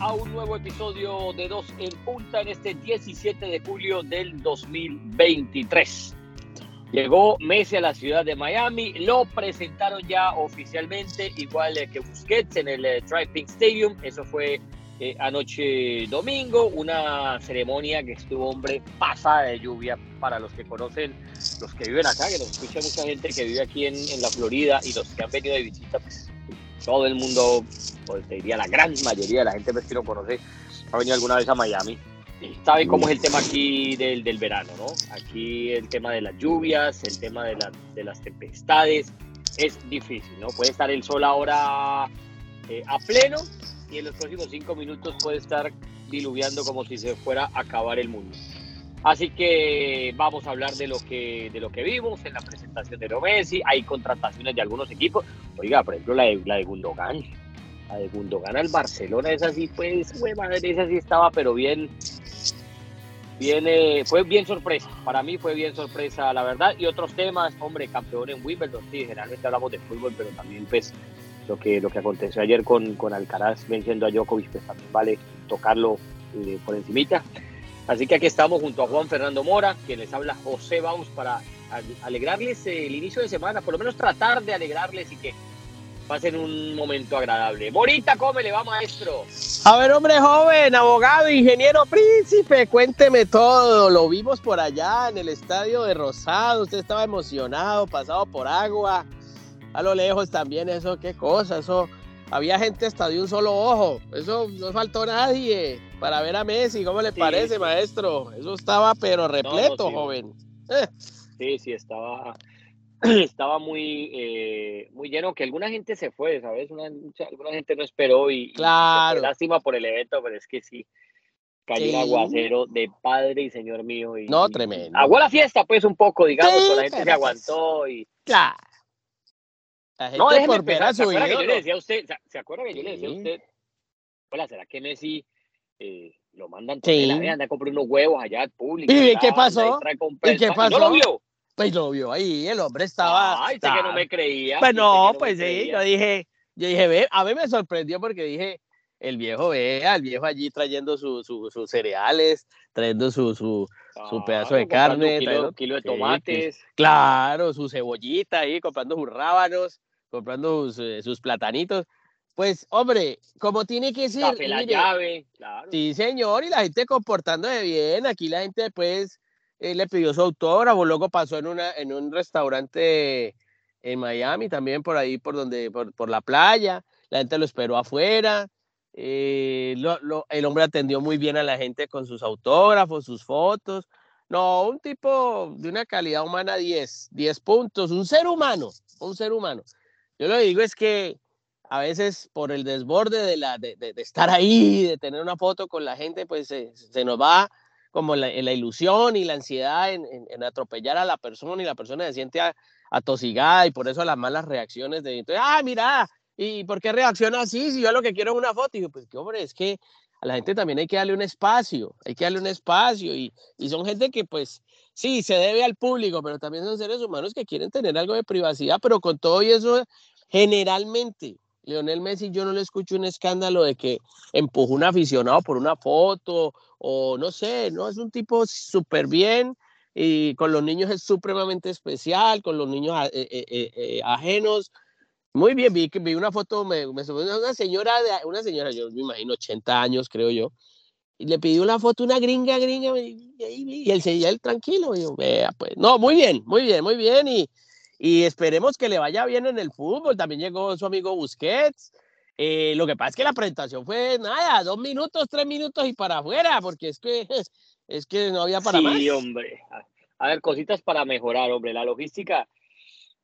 a un nuevo episodio de Dos en Punta en este 17 de julio del 2023. Llegó Messi a la ciudad de Miami, lo presentaron ya oficialmente, igual que Busquets en el eh, Driving Stadium, eso fue eh, anoche domingo, una ceremonia que estuvo, hombre, pasada de lluvia para los que conocen, los que viven acá, que nos escucha mucha gente que vive aquí en, en la Florida y los que han venido de visita, pues todo el mundo, pues te diría la gran mayoría de la gente que no conoce, ha venido alguna vez a Miami. Sabe cómo es el tema aquí del, del verano, ¿no? Aquí el tema de las lluvias, el tema de, la, de las tempestades, es difícil, ¿no? Puede estar el sol ahora eh, a pleno y en los próximos cinco minutos puede estar diluviando como si se fuera a acabar el mundo. Así que vamos a hablar de lo que, de lo que vimos en la presentación de Leo Messi. Hay contrataciones de algunos equipos. Oiga, por ejemplo, la de, la de Gundogan. La de Gundogan al Barcelona, esa sí, pues, fue madre, esa sí estaba, pero bien, bien, eh, fue bien sorpresa. Para mí fue bien sorpresa, la verdad. Y otros temas, hombre, campeón en Wimbledon. Sí, generalmente hablamos de fútbol, pero también, pues, lo que, lo que aconteció ayer con, con Alcaraz venciendo a Djokovic, pues también vale tocarlo eh, por encimita. Así que aquí estamos junto a Juan Fernando Mora, quien les habla José Baus para alegrarles el inicio de semana, por lo menos tratar de alegrarles y que pasen un momento agradable. Morita, ¿cómo le va, maestro? A ver, hombre joven, abogado, ingeniero, príncipe, cuénteme todo. Lo vimos por allá en el estadio de Rosado. Usted estaba emocionado, pasado por agua. A lo lejos también, eso, qué cosa, eso. Había gente hasta de un solo ojo. Eso no faltó nadie para ver a Messi. ¿Cómo le Sí, parece, sí. maestro? Eso estaba, pero repleto, sí. joven. Sí, sí, estaba, estaba muy, eh, muy lleno, que alguna gente se fue, ¿sabes? Una, mucha- alguna gente no esperó y, y. Claro. lástima por el evento, pero es que sí, cayó un aguacero de padre y señor mío. Y, No, y tremendo. Aguó la fiesta, pues, un poco, digamos, pero la gente se pero, aguantó y... claro. La No, déjeme por ver a empezar. ¿Se su acuerda que yo le decía a usted, se- acuerda que yo le decía a usted, hola, ¿será que Messi eh, lo mandan Sí. la anda a comprar unos huevos allá al público? ¿Y qué pasó? ¿Y qué pan? ¿No lo pasó? vio? Pues lo vio ahí, el hombre estaba. Ay, sé que no me creía. Pues no, pues sí, creía. yo dije, yo dije, ve, a mí me sorprendió porque dije, el viejo, vea, el viejo allí trayendo su- su- sus cereales, trayendo su, su, su pedazo de carne, Un kilo, trayendo- kilo de sí, tomates. claro, su cebollita ahí, comprando sus rábanos, comprando sus, eh, sus platanitos. Pues, hombre, como tiene que ser, Café la mire, llave. Claro. Sí, señor, y la gente comportándose bien. Aquí la gente después eh, le pidió su autógrafo, luego pasó en, una, en un restaurante en Miami, también por ahí, por donde, por, por la playa. La gente lo esperó afuera. eh, lo- lo- el hombre atendió muy bien a la gente con sus autógrafos, sus fotos. No, un tipo de una calidad humana 10, 10 puntos, un ser humano, un ser humano. Yo lo digo es que a veces por el desborde de, la, de, de- estar ahí, de tener una foto con la gente, pues se, se nos va como la, la ilusión y la ansiedad en, en- atropellar a la persona y la persona se siente atosigada y por eso las malas reacciones de, ah, mira, ¿y por qué reacciona así? Si yo lo que quiero es una foto. Y yo, pues, que hombre, es que a la gente también hay que darle un espacio, hay que darle un espacio y, y son gente que pues sí, se debe al público, pero también son seres humanos que quieren tener algo de privacidad, pero con todo y eso, generalmente, Leonel Messi, yo no le escucho un escándalo de que empujó un aficionado por una foto o no sé, no, es un tipo súper bien y con los niños es supremamente especial, con los niños a- eh, eh, eh, eh, ajenos. Muy bien, vi, vi una foto, me, me una señora, de, una señora, yo me imagino 80 años, creo yo, y le pidió una foto una gringa, gringa, y, y- y él seguía él tranquilo, y yo, vea, pues, no, muy bien, muy bien, muy bien, y, y esperemos que le vaya bien en el fútbol, también llegó su amigo Busquets, eh, lo que pasa es que la presentación fue, nada, dos minutos, tres minutos y para afuera, porque es que, es que no había para sí, más. hombre. A- A ver, cositas para mejorar, hombre. La logística,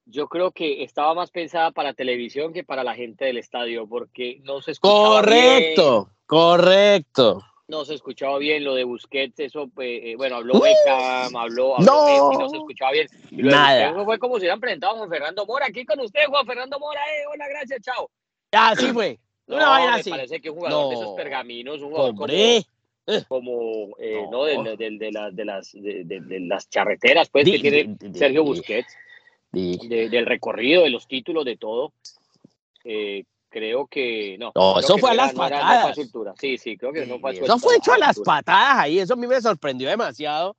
yo creo que estaba más pensada para televisión que para la gente del estadio, porque no se escuchaba Correcto, correcto. no se escuchaba bien lo de Busquets, eso, pues, eh, bueno, habló Uh, Beckham, habló, habló no. Messi, no se escuchaba bien. Lo de Nada. Busquets fue como si hubieran presentado a Juan Fernando Mora, aquí con usted, Juan Fernando Mora, eh, hola, gracias, chao. Así fue. Una No, vaina me así. parece que un jugador de esos No. pergaminos, un jugador como, Hombre. como eh, No. ¿no? del- de, la- de las, de, de- de las charreteras pues, que tiene Sergio Busquets, de- del recorrido, de los títulos, de todo. Eh, creo que no. No, eso que fue a no las era- no era- no patadas. a altura. Sí, sí, creo que no fue a Eso fue hecho a las patadas ahí, eso a mí me sorprendió demasiado,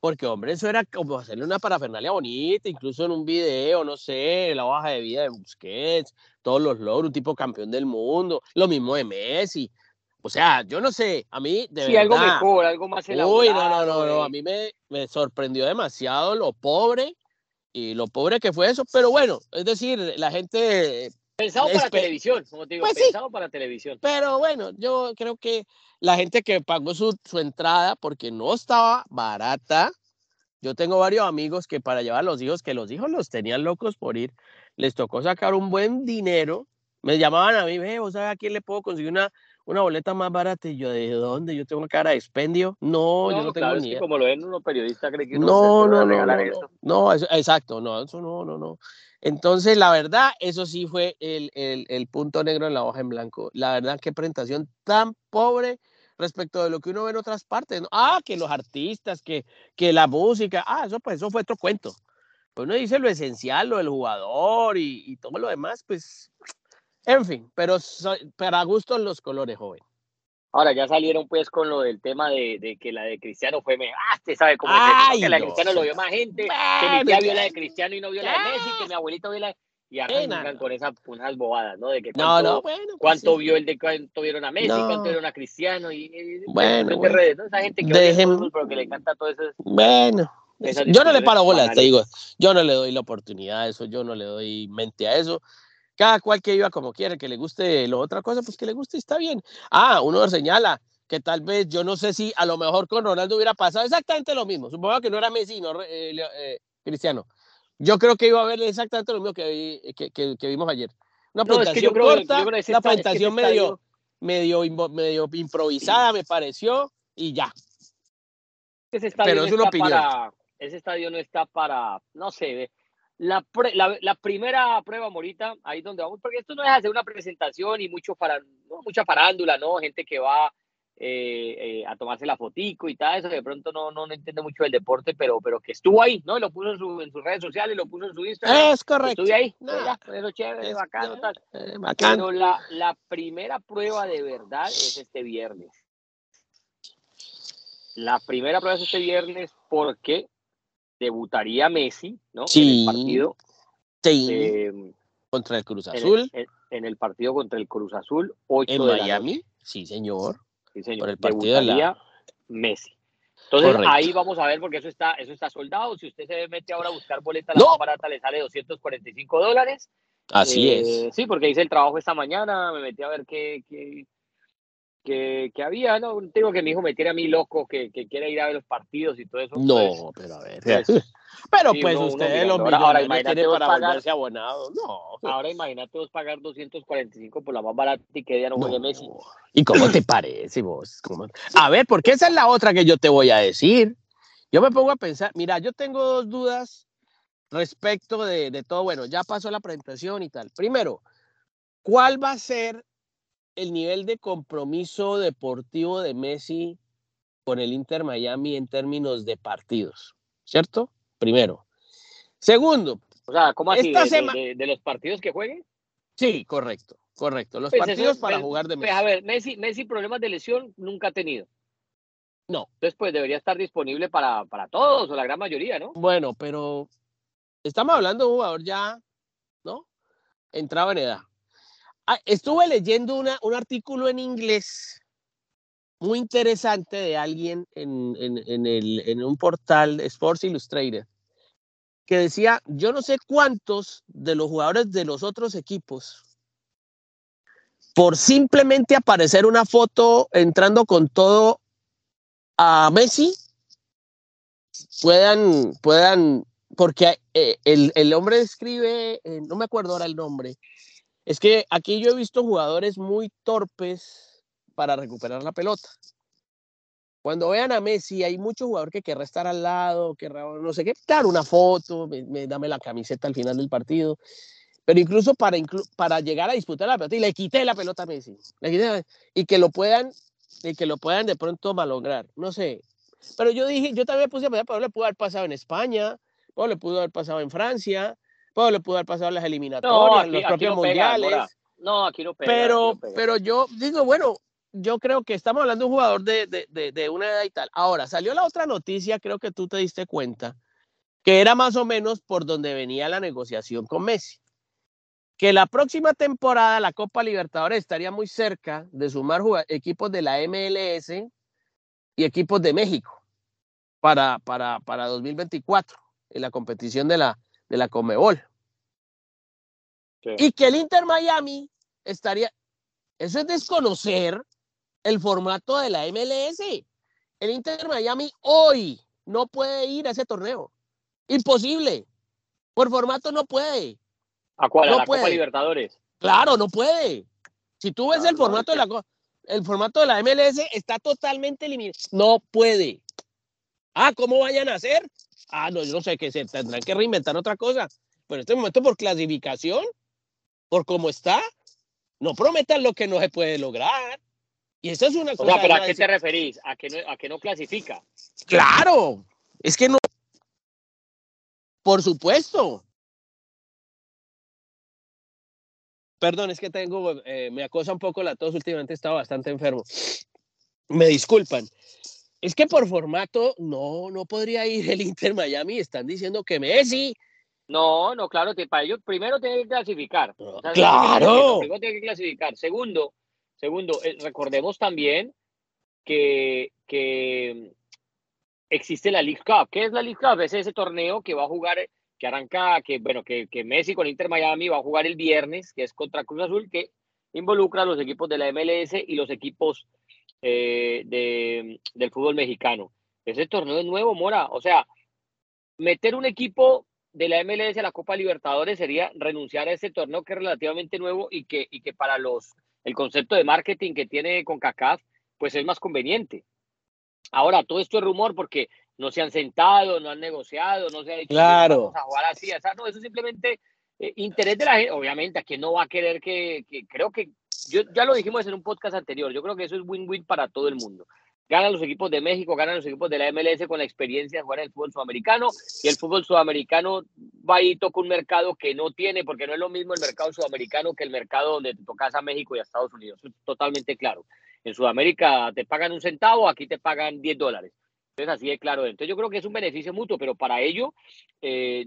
porque hombre, eso era como hacerle una parafernalia bonita, incluso en un video, no sé, la hoja de vida de Busquets, todos los logros, un tipo campeón del mundo, lo mismo de Messi. O sea, yo no sé, a mí de Sí, algo verdad, mejor, algo más Uy, no, no, elaborado. no, no, a eh. mí me, me sorprendió demasiado lo pobre y lo pobre que fue eso, pero bueno, es decir, la gente Pensado para televisión, como te digo, Pues sí. pensado para televisión. Pero bueno, yo creo que la gente que pagó su, su entrada porque no estaba barata. Yo tengo varios amigos que para llevar a los hijos, que los hijos los tenían locos por ir, les tocó sacar un buen dinero. Me llamaban a mí, ve, ¿vos sabes a quién le puedo conseguir una, una boleta más barata? Y yo, ¿de dónde? Yo tengo cara de expendio. No, yo no tengo ni idea. como lo ven unos periodistas, que No, no, no, no, eso. no, no, eso- exacto, no, eso no, no, no. Entonces, la verdad, eso sí fue el, el, el punto negro en la hoja en blanco. La verdad, qué presentación tan pobre respecto de lo que uno ve en otras partes. ¿no? Ah, que los artistas, que, que la música, ah, eso pues eso fue otro cuento. Pues uno dice lo esencial, lo del jugador y, y todo lo demás, pues, en fin, pero para gustos los colores, joven. Ahora ya salieron pues con lo del tema de, de que la de Cristiano fue me ah, usted sabe cómo Ay, que la de no, Cristiano lo vio más gente, que Bueno, mi tía vio la de Cristiano y no vio la de Messi, que mi abuelito vio la y arrancan no. con esas unas bobadas, ¿no? De que No, cuánto, no, bueno. pues cuánto sí. vio el de cuánto vieron a Messi, No. cuánto vieron a Cristiano y, y- Bueno, de bueno. redes, ¿no? Esa gente que Dejen- fútbol, pero que le encanta todo eso. Bueno, yo no le paro bolas, te digo, yo no le doy la oportunidad a eso, yo no le doy mente a eso. Cada cual que viva como quiere, que le guste lo otra cosa, pues que le guste y está bien. Ah, uno señala que tal vez, yo no sé si a lo mejor con Ronaldo hubiera pasado exactamente lo mismo. Supongo que no era Messi, no eh, eh, Cristiano. Yo creo que iba a haber exactamente lo mismo que, vi- que, que- que vimos ayer. Una No, es que yo presentación creo, yo corta, creo que ese una es presentación medio, estadio- medio, medio improvisada, me pareció, y ya. ese estadio Pero no es una opinión. para, ese estadio no está para, no sé, la, pre- la, la primera prueba, Morita, ahí donde vamos, porque esto no es hacer una presentación y mucho para, no, mucha farándula, ¿no? Gente que va eh, eh, a tomarse la fotico y tal, eso de pronto no, no, no entiende mucho del deporte, pero, pero que estuvo ahí, ¿no? Y lo puso en, su- en sus redes sociales, lo puso en su Instagram. Es correcto. Estuve ahí, Nah, ya, eso chévere, es- bacano, no, tal. eh, bacán. Pero la, la primera prueba de verdad es este viernes. La primera prueba es este viernes porque debutaría Messi, ¿no? En Sí, el partido, Sí, eh, contra el Cruz en, el, Azul en- en el partido contra el Cruz Azul, 8 en de la. Miami. Sí, señor. Sí, señor. por el partido de la- Messi. Entonces Correcto. ahí vamos a ver porque eso está, eso está soldado. Si usted se mete ahora a buscar boleta, la No. más barata le sale 245 dólares. Así Eh, es. Sí, porque hice el trabajo esta mañana, me metí a ver qué, qué, qué- qué había, ¿no? Tengo que mi hijo me tiene a mí loco, que, que quiere ir a ver los partidos y todo eso. No, pero a ver. pues, pero sí, pues uno- uno ustedes mirando. los Ahora- ahora imagínate para pagar- volverse abonados. No. ahora imagínate vos pagar 245 por la más barata y que ya no no. Messi. ¿Y cómo te parece vos? ¿Cómo? A ver, porque esa es la otra que yo te voy a decir. Yo me pongo a pensar, mira, yo tengo dos dudas respecto de, de todo. Bueno, ya pasó la presentación y tal. Primero, ¿cuál va a ser el nivel de compromiso deportivo de Messi con el Inter Miami en términos de partidos? ¿Cierto? Primero. Segundo, O sea, ¿cómo así? Esta ¿De, los partidos que juegue? sí, correcto, correcto. Los Pues eso- partidos para pues, jugar de pues, Messi. a ver, Messi, Messi problemas de lesión nunca ha tenido. No. Entonces, pues debería estar disponible para, para todos o la gran mayoría, ¿no? Bueno, pero estamos hablando de un jugador ya, ¿no? Entrado en edad. Ah, estuve leyendo una, un artículo en inglés muy interesante de alguien en, en- en el, en un portal Sports Illustrated que decía, yo no sé cuántos de los jugadores de los otros equipos, por simplemente aparecer una foto entrando con todo a Messi, puedan, puedan, porque eh, el, el hombre escribe, eh, no me acuerdo ahora el nombre, es que aquí yo he visto jugadores muy torpes para recuperar la pelota. Cuando vean a Messi, hay mucho jugador que querrá estar al lado, querrá no sé qué, claro, una foto, me, me- dame la camiseta al final del partido, pero incluso para, llegar a disputar la pelota, y le quité la pelota a Messi, y que lo puedan, y que lo puedan de pronto malograr, no sé. Pero yo dije, yo también puse a pensar, pero le pudo haber pasado en España, o le pudo haber pasado en Francia, le pudo haber pasado las eliminatorias, los aquí propios no pega, mundiales. No, aquí no pega. Pero, aquí no pega. pero yo digo, bueno, yo creo que estamos hablando de un jugador de, de, de, de una edad y tal. Ahora, salió la otra noticia, creo que tú te diste cuenta, que era más o menos por donde venía la negociación con Messi. Que la próxima temporada la Copa Libertadores estaría muy cerca de sumar equipos de la MLS y equipos de México para, para, para 2024 en la competición de la, de la Comebol. Sí. Y que el Inter Miami estaría. Eso es desconocer el formato de la MLS. El Inter Miami hoy no puede ir a ese torneo. Imposible. Por formato no puede. ¿A cuál? ¿A Copa. Libertadores? Claro, no puede. Si tú ves No, el formato de la el formato de la MLS está totalmente eliminado. No puede. Ah, ¿cómo vayan a hacer? Ah, no, yo no sé que se tendrán que reinventar otra cosa. Pero en este momento por clasificación, por cómo está, no prometan lo que no se puede lograr. Y eso es una O cosa. sea, ¿pero a qué te referís? ¿A que no, a que no clasifica? Claro, es que no. Por supuesto. Perdón, es que tengo, eh, me acosa un poco la tos, últimamente he estado bastante enfermo. Me disculpan. Es que por formato no, no podría ir el Inter Miami. Están diciendo que Messi. No, no, claro, te- para ellos primero tienen que clasificar. O sea, ¡Claro! Primero tienen que clasificar. Segundo, segundo, eh, recordemos también que, que existe la League Cup. ¿Qué es la League Cup? Es ese torneo que va a jugar, que arranca, que bueno, que, que Messi con Inter Miami va a jugar el viernes, que es contra Cruz Azul, que involucra a los equipos de la MLS y los equipos eh, de, del fútbol mexicano. Ese torneo es nuevo, Mora. O sea, meter un equipo de la MLS a la Copa Libertadores sería renunciar a ese torneo que es relativamente nuevo y que, y que para los el concepto de marketing que tiene CONCACAF, pues es más conveniente. Ahora, todo esto es rumor porque no se han sentado, no han negociado, no se ha dicho Claro. vamos a jugar así, o sea, no, eso es simplemente eh, interés de la gente, obviamente, a quien no va a querer que, que creo que, yo ya lo dijimos en un podcast anterior, yo creo que eso es win-win para todo el mundo. Ganan los equipos de México, ganan los equipos de la MLS con la experiencia de jugar en el fútbol sudamericano y el fútbol sudamericano va y toca un mercado que no tiene, porque no es lo mismo el mercado sudamericano que el mercado donde te tocas a México y a Estados Unidos. Es totalmente claro. En Sudamérica te pagan un centavo, aquí te pagan 10 dólares. Entonces, así de claro. Entonces, yo creo que es un beneficio mutuo, pero para ello eh,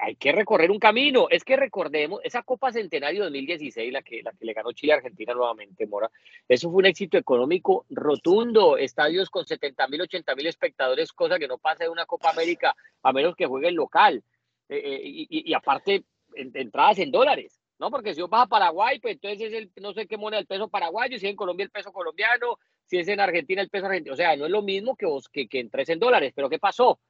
hay que recorrer un camino. Es que recordemos, esa Copa Centenario 2016, la que, la que le ganó Chile a Argentina nuevamente, Mora, eso fue un éxito económico rotundo. Estadios con 70 mil, 80 mil espectadores, cosa que no pasa en una Copa América, a menos que juegue el local. Eh, eh, y, aparte, en- entradas en dólares. ¿no? Porque si vos vas a Paraguay, pues entonces es el, no sé qué moneda, el peso paraguayo, si en Colombia el peso colombiano, si es en Argentina el peso argentino. O sea, no es lo mismo que vos, que, que entres en dólares. Pero ¿qué pasó?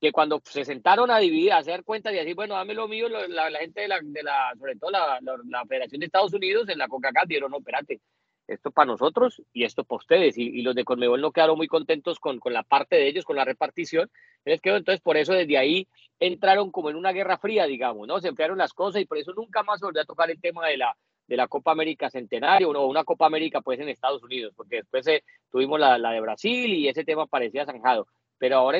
Que cuando se sentaron a dividir, a hacer cuentas y decir, bueno, dame lo mío, lo- la, gente de la, de la, sobre todo la, la, Federación de Estados Unidos, en la CONCACAF, dijeron, no, espérate, esto para nosotros y esto para ustedes. Y, los de Conmebol no quedaron muy contentos con, con la parte de ellos, con la repartición. Entonces, por eso desde ahí entraron como en una guerra fría, digamos, ¿no? Se enfriaron las cosas y por eso nunca más volvió a tocar el tema de la, de la Copa América Centenario o una Copa América pues en Estados Unidos, porque después eh, tuvimos la, de Brasil y ese tema parecía zanjado. Pero ahora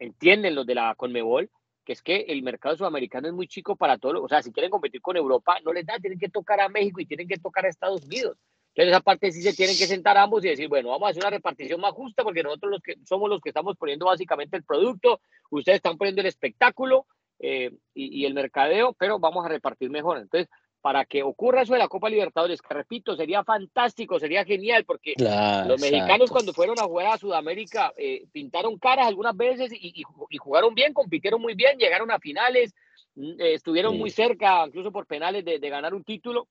entienden los de la Conmebol que es que el mercado sudamericano es muy chico para todo, o sea, si quieren competir con Europa, no les da, tienen que tocar a México y tienen que tocar a Estados Unidos. Entonces, esa parte sí se tienen que sentar ambos y decir, bueno, vamos a hacer una repartición más justa porque nosotros los que somos los que estamos poniendo básicamente el producto, ustedes están poniendo el espectáculo eh, y el mercadeo, pero vamos a repartir mejor. Entonces, para que ocurra eso de la Copa Libertadores, que repito, sería fantástico, sería genial, porque Claro, los mexicanos cuando fueron a jugar a Sudamérica eh, pintaron caras algunas veces y, y- y jugaron bien, compitieron muy bien, llegaron a finales, mm, eh, estuvieron Sí. muy cerca, incluso por penales, de, de ganar un título.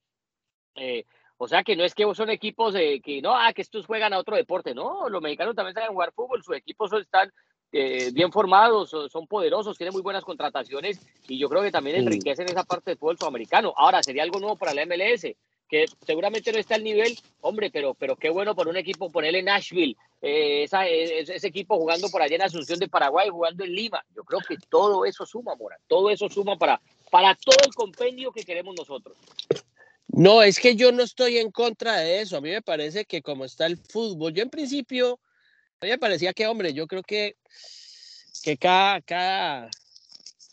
Eh, o sea que no es que son equipos que no, ah, que estos juegan a otro deporte, no, los mexicanos también saben jugar fútbol, sus equipos están eh, bien formados, son, poderosos, tienen muy buenas contrataciones y yo creo que también enriquecen esa parte del fútbol sudamericano. Ahora, sería algo nuevo para la MLS, que seguramente no está al nivel, hombre, pero, pero qué bueno por un equipo ponerle Nashville, eh, esa- ese, ese equipo jugando por allá en Asunción de Paraguay, jugando en Lima. Yo creo que todo eso suma, Mora, todo eso suma para, para todo el compendio que queremos nosotros. No, es que yo no estoy en contra de eso. A mí me parece que como está el fútbol, yo en principio, a mí me parecía que, hombre, yo creo que, que cada, cada,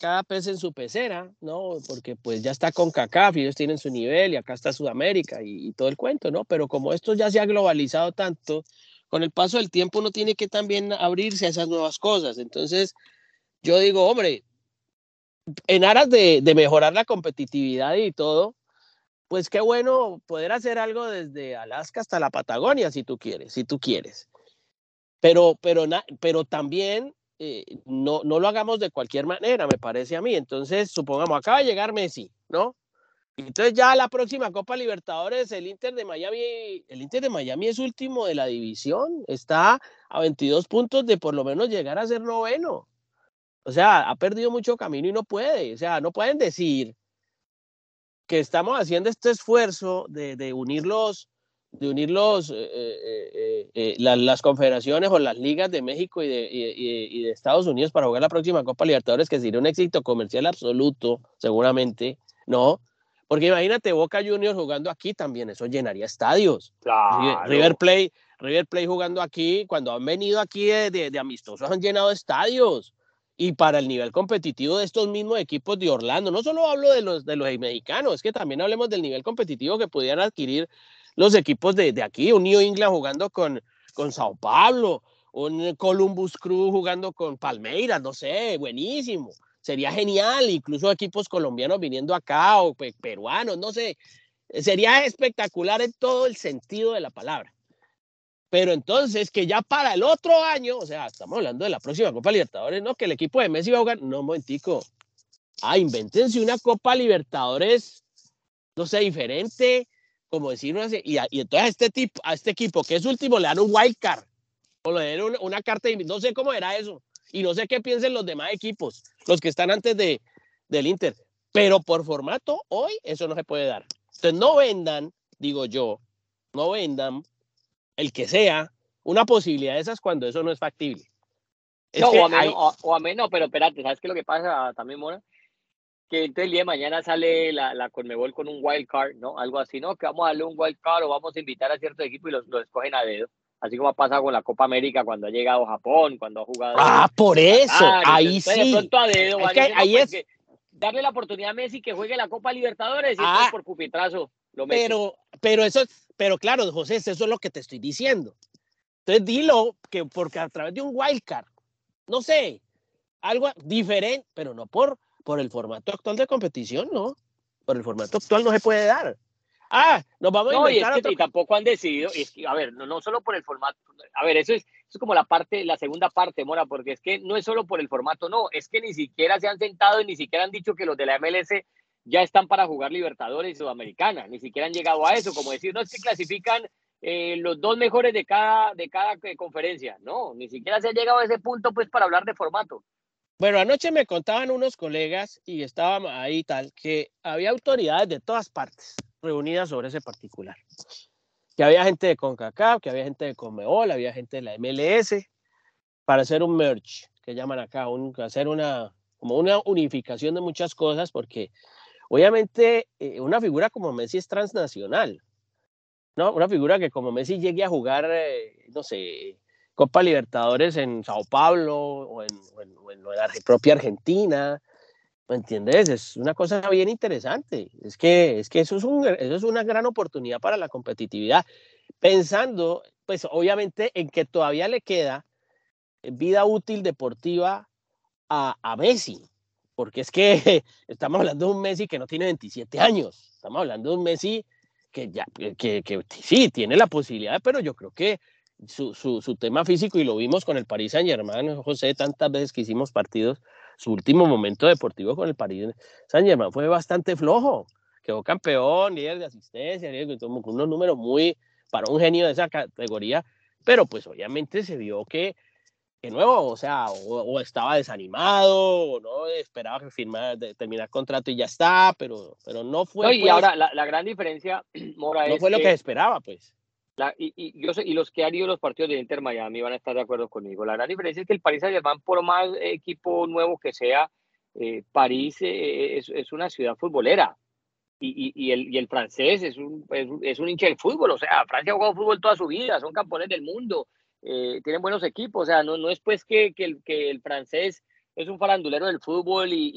cada pez en su pecera, ¿no? Porque pues ya está con CACAF y ellos tienen su nivel y acá está Sudamérica y, todo el cuento, ¿no? Pero como esto ya se ha globalizado tanto, con el paso del tiempo uno tiene que también abrirse a esas nuevas cosas. Entonces, yo digo, hombre, en aras de, de mejorar la competitividad y todo, pues qué bueno poder hacer algo desde Alaska hasta la Patagonia, si tú quieres, si tú quieres. Pero, pero, pero también eh, no, no lo hagamos de cualquier manera, me parece a mí. Entonces, supongamos, acaba de llegar Messi, ¿no? Entonces ya la próxima Copa Libertadores, el Inter de Miami, el Inter de Miami es último de la división, está a 22 puntos de por lo menos llegar a ser noveno. O sea, ha perdido mucho camino y no puede. O sea, no pueden decir que estamos haciendo este esfuerzo de, de de unir los, eh, eh, eh, las confederaciones o las ligas de México y de, y, de, Estados Unidos para jugar la próxima Copa Libertadores, que sería un éxito comercial absoluto, seguramente, ¿no? Porque imagínate Boca Juniors jugando aquí también, eso llenaría estadios. River Play, River Play jugando aquí, cuando han venido aquí de, de, amistosos han llenado estadios. Y para el nivel competitivo de estos mismos equipos de Orlando, no solo hablo de los, de los mexicanos, es que también hablemos del nivel competitivo que pudieran adquirir los equipos de, de aquí, un New England jugando con, con Sao Paulo, un Columbus Crew jugando con Palmeiras, no sé, buenísimo. Sería genial, incluso equipos colombianos viniendo acá o peruanos, no sé. Sería espectacular en todo el sentido de la palabra. Pero entonces, que ya para el otro año, o sea, estamos hablando de la próxima Copa Libertadores, ¿no? Que el equipo de Messi va a jugar. No, momentico. Ah, invéntense una Copa Libertadores, no sé, diferente, como decirlo así, y, y, entonces a este, tipo, a este equipo que es último le dan un wild card, o le dan una, carta de no sé cómo era eso, y no sé qué piensen los demás equipos, los que están antes de, del Inter, pero por formato, hoy eso no se puede dar. Entonces no vendan, digo yo, no vendan el que sea una posibilidad de esas cuando eso no es factible. no, o, a menos, o, a menos, pero espérate, ¿sabes qué es lo que pasa también, Mora? Que entonces el día de mañana sale la, la Conmebol con un wild card, ¿no? Algo así, ¿no? Que vamos a darle un wild card o vamos a invitar a cierto equipo y los, los escogen a dedo. Así como ha pasado con la Copa América cuando ha llegado Japón, cuando ha jugado. Ah, por eso, ahí sí. De pronto a dedo, es que ahí pues es... darle la oportunidad a Messi que juegue la Copa Libertadores y ah, por pupitrazo lo Pero, pero eso es, pero claro, José, eso es lo que te estoy diciendo. Entonces dilo que porque a través de un wild card, no sé, algo diferente, pero no por por el formato actual de competición, no. Por el formato actual no se puede dar. Ah, nos vamos a inventar y, es que, tampoco han decidido, es que, a ver, no, no solo por el formato, a ver, eso es, eso es como la parte, la segunda parte, Mora, porque es que no es solo por el formato, no, es que ni siquiera se han sentado y ni siquiera han dicho que los de la MLS ya están para jugar Libertadores y Sudamericana, ni siquiera han llegado a eso, como decir, no es que clasifican eh, los dos mejores de cada, de cada eh, conferencia, no, ni siquiera se ha llegado a ese punto pues para hablar de formato. Bueno, anoche me contaban unos colegas y estaba ahí tal, que había autoridades de todas partes reunidas sobre ese particular. Que había gente de CONCACAF, que había gente de CONMEBOL, había gente de la MLS, para hacer un merge, que llaman acá, un, hacer una, como una unificación de muchas cosas, porque obviamente eh, una figura como Messi es transnacional, ¿no? Una figura que como Messi llegue a jugar, eh, no sé, Copa Libertadores en Sao Paulo o en, la propia Argentina. ¿Me entiendes? Es una cosa bien interesante. Es que, es que eso, es un, eso es una gran oportunidad para la competitividad. Pensando, pues obviamente, en que todavía le queda vida útil deportiva a, a Messi. Porque es que estamos hablando de un Messi que no tiene 27 años. Estamos hablando de un Messi que ya, que, que sí, tiene la posibilidad, pero yo creo que su, su, su, tema físico y lo vimos con el Paris Saint Germain, José, tantas veces que hicimos partidos, su último momento deportivo con el Paris Saint Germain fue bastante flojo, quedó campeón, líder de asistencia, con unos números muy para un genio de esa categoría, pero pues obviamente se vio que, de nuevo, o sea, o, estaba desanimado, o no esperaba que firmara, terminar contrato y ya está, pero, pero no fue. y pues ahora la, la, gran diferencia, Mora, no fue lo que esperaba, pues y, yo sé, y los que han ido los partidos de Inter Miami van a estar de acuerdo conmigo. La gran diferencia es que el París Saint-Germain, por más equipo nuevo que sea, eh, París eh, es, una ciudad futbolera. Y, y, el, y el francés es un, es, un hincha del fútbol. O sea, Francia ha jugado fútbol toda su vida, son campeones del mundo, eh, tienen buenos equipos. O sea, no, no es pues que, que, el, que el francés es un farandulero del fútbol y,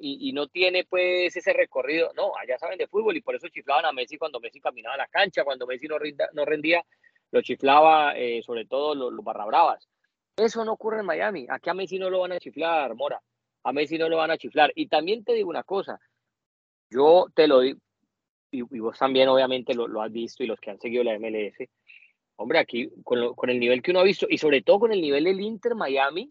y, no tiene pues ese recorrido. No, allá saben de fútbol y por eso chiflaban a Messi cuando Messi caminaba a la cancha, cuando Messi no, no rendía, lo chiflaba eh, sobre todo los, los barra bravas. Eso no ocurre en Miami. Aquí a Messi no lo van a chiflar, Mora. A Messi no lo van a chiflar. Y también te digo una cosa. Yo te lo digo, y, vos también obviamente lo, has visto y los que han seguido la MLS. Hombre, aquí con, con, el nivel que uno ha visto y sobre todo con el nivel del Inter Miami,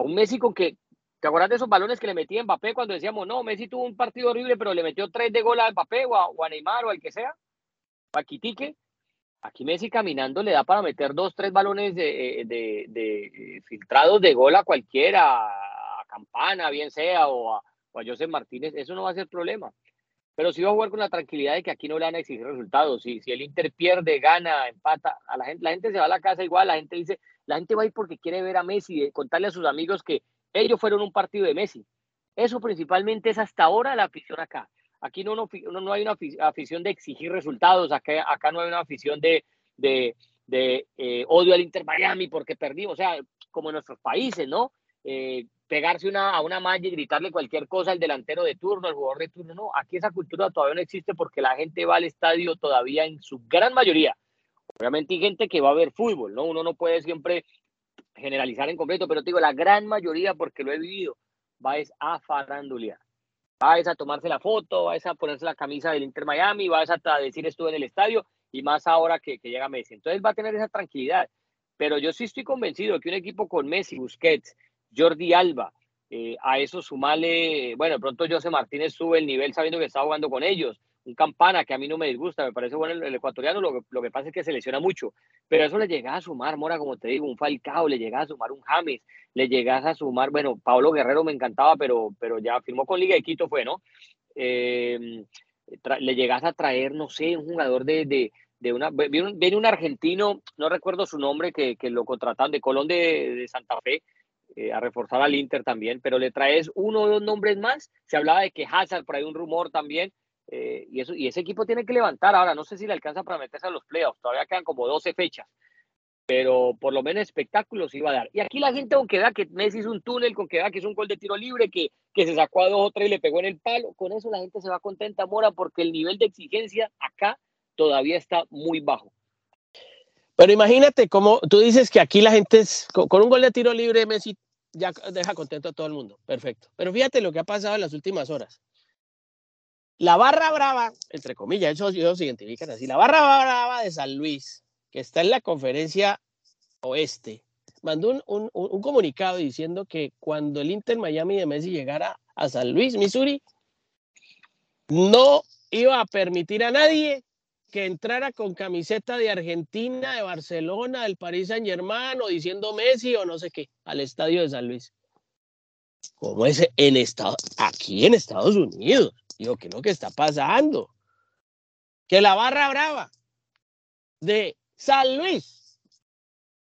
a un Messi con que, ¿te acuerdas de esos balones que le metía Mbappé cuando decíamos, no, Messi tuvo un partido horrible, pero le metió tres de gol a Mbappé o a, Neymar o al que sea? Paquitique. Aquí Messi caminando le da para meter dos, tres balones de, de, de, eh, filtrados de gol a cualquiera, a Campana, bien sea, o a, o a José Martínez, eso no va a ser problema. Pero si va a jugar con la tranquilidad de que aquí no le van a exigir resultados. Si, si el Inter pierde, gana, empata, a la gente, la gente se va a la casa igual, la gente dice, la gente va a ir porque quiere ver a Messi, contarle a sus amigos que ellos fueron un partido de Messi. Eso principalmente es hasta ahora la afición acá. Aquí no, no, no hay una afición de exigir resultados, acá, acá no hay una afición de, de, de eh, odio al Inter Miami porque perdimos, o sea, como en nuestros países, ¿no? Eh, pegarse una, a una malla y gritarle cualquier cosa al delantero de turno, al jugador de turno, no, aquí esa cultura todavía no existe porque la gente va al estadio todavía en su gran mayoría. Obviamente hay gente que va a ver fútbol, ¿no? Uno no puede siempre generalizar en completo, pero te digo, la gran mayoría, porque lo he vivido, va es a farandulear vas a tomarse la foto, vas a ponerse la camisa del Inter Miami, vas a decir estuve en el estadio y más ahora que, que llega Messi. Entonces va a tener esa tranquilidad. Pero yo sí estoy convencido que un equipo con Messi, Busquets, Jordi Alba, eh, a eso sumale, bueno, de pronto José Martínez sube el nivel sabiendo que está jugando con ellos, un Campana que a mí no me disgusta, me parece bueno el, ecuatoriano, lo que, lo que pasa es que se lesiona mucho, pero eso le llega a sumar, Mora, como te digo, un Falcao, le llega a sumar un James, le llegas a sumar, bueno, Pablo Guerrero me encantaba, pero, pero ya firmó con Liga de Quito, fue, ¿no? Em, le llegas a traer, no sé, un jugador de, de, de una, viene un, argentino, no recuerdo su nombre, que, lo contratan de Colón de, de Santa Fe, eh, a reforzar al Inter también, pero le traes uno o dos nombres más, se hablaba de que Hazard, por ahí un rumor también, eh, y, eso, y ese equipo tiene que levantar. Ahora, no sé si le alcanza para meterse a los playoffs, todavía quedan como 12 fechas, pero por lo menos espectáculos iba a dar. Y aquí la gente, aunque vea que Messi es un túnel, con que vea que es un gol de tiro libre, que, que se sacó a dos o tres y le pegó en el palo, con eso la gente se va contenta, Mora, porque el nivel de exigencia acá todavía está muy bajo. Pero imagínate cómo tú dices que aquí la gente es, con, un gol de tiro libre, Messi ya deja contento a todo el mundo. Perfecto. Pero fíjate lo que ha pasado en las últimas horas. La barra brava, entre comillas, ellos, se identifican así, la barra brava de San Luis, que está en la conferencia oeste, mandó un, un, comunicado diciendo que cuando el Inter Miami de Messi llegara a San Luis, Missouri, no iba a permitir a nadie que entrara con camiseta de Argentina, de Barcelona, del París Saint Germain o diciendo Messi o no sé qué, al estadio de San Luis. ¿Cómo es en estado, aquí en Estados Unidos? Digo, ¿qué es lo que está pasando? Que la barra brava de San Luis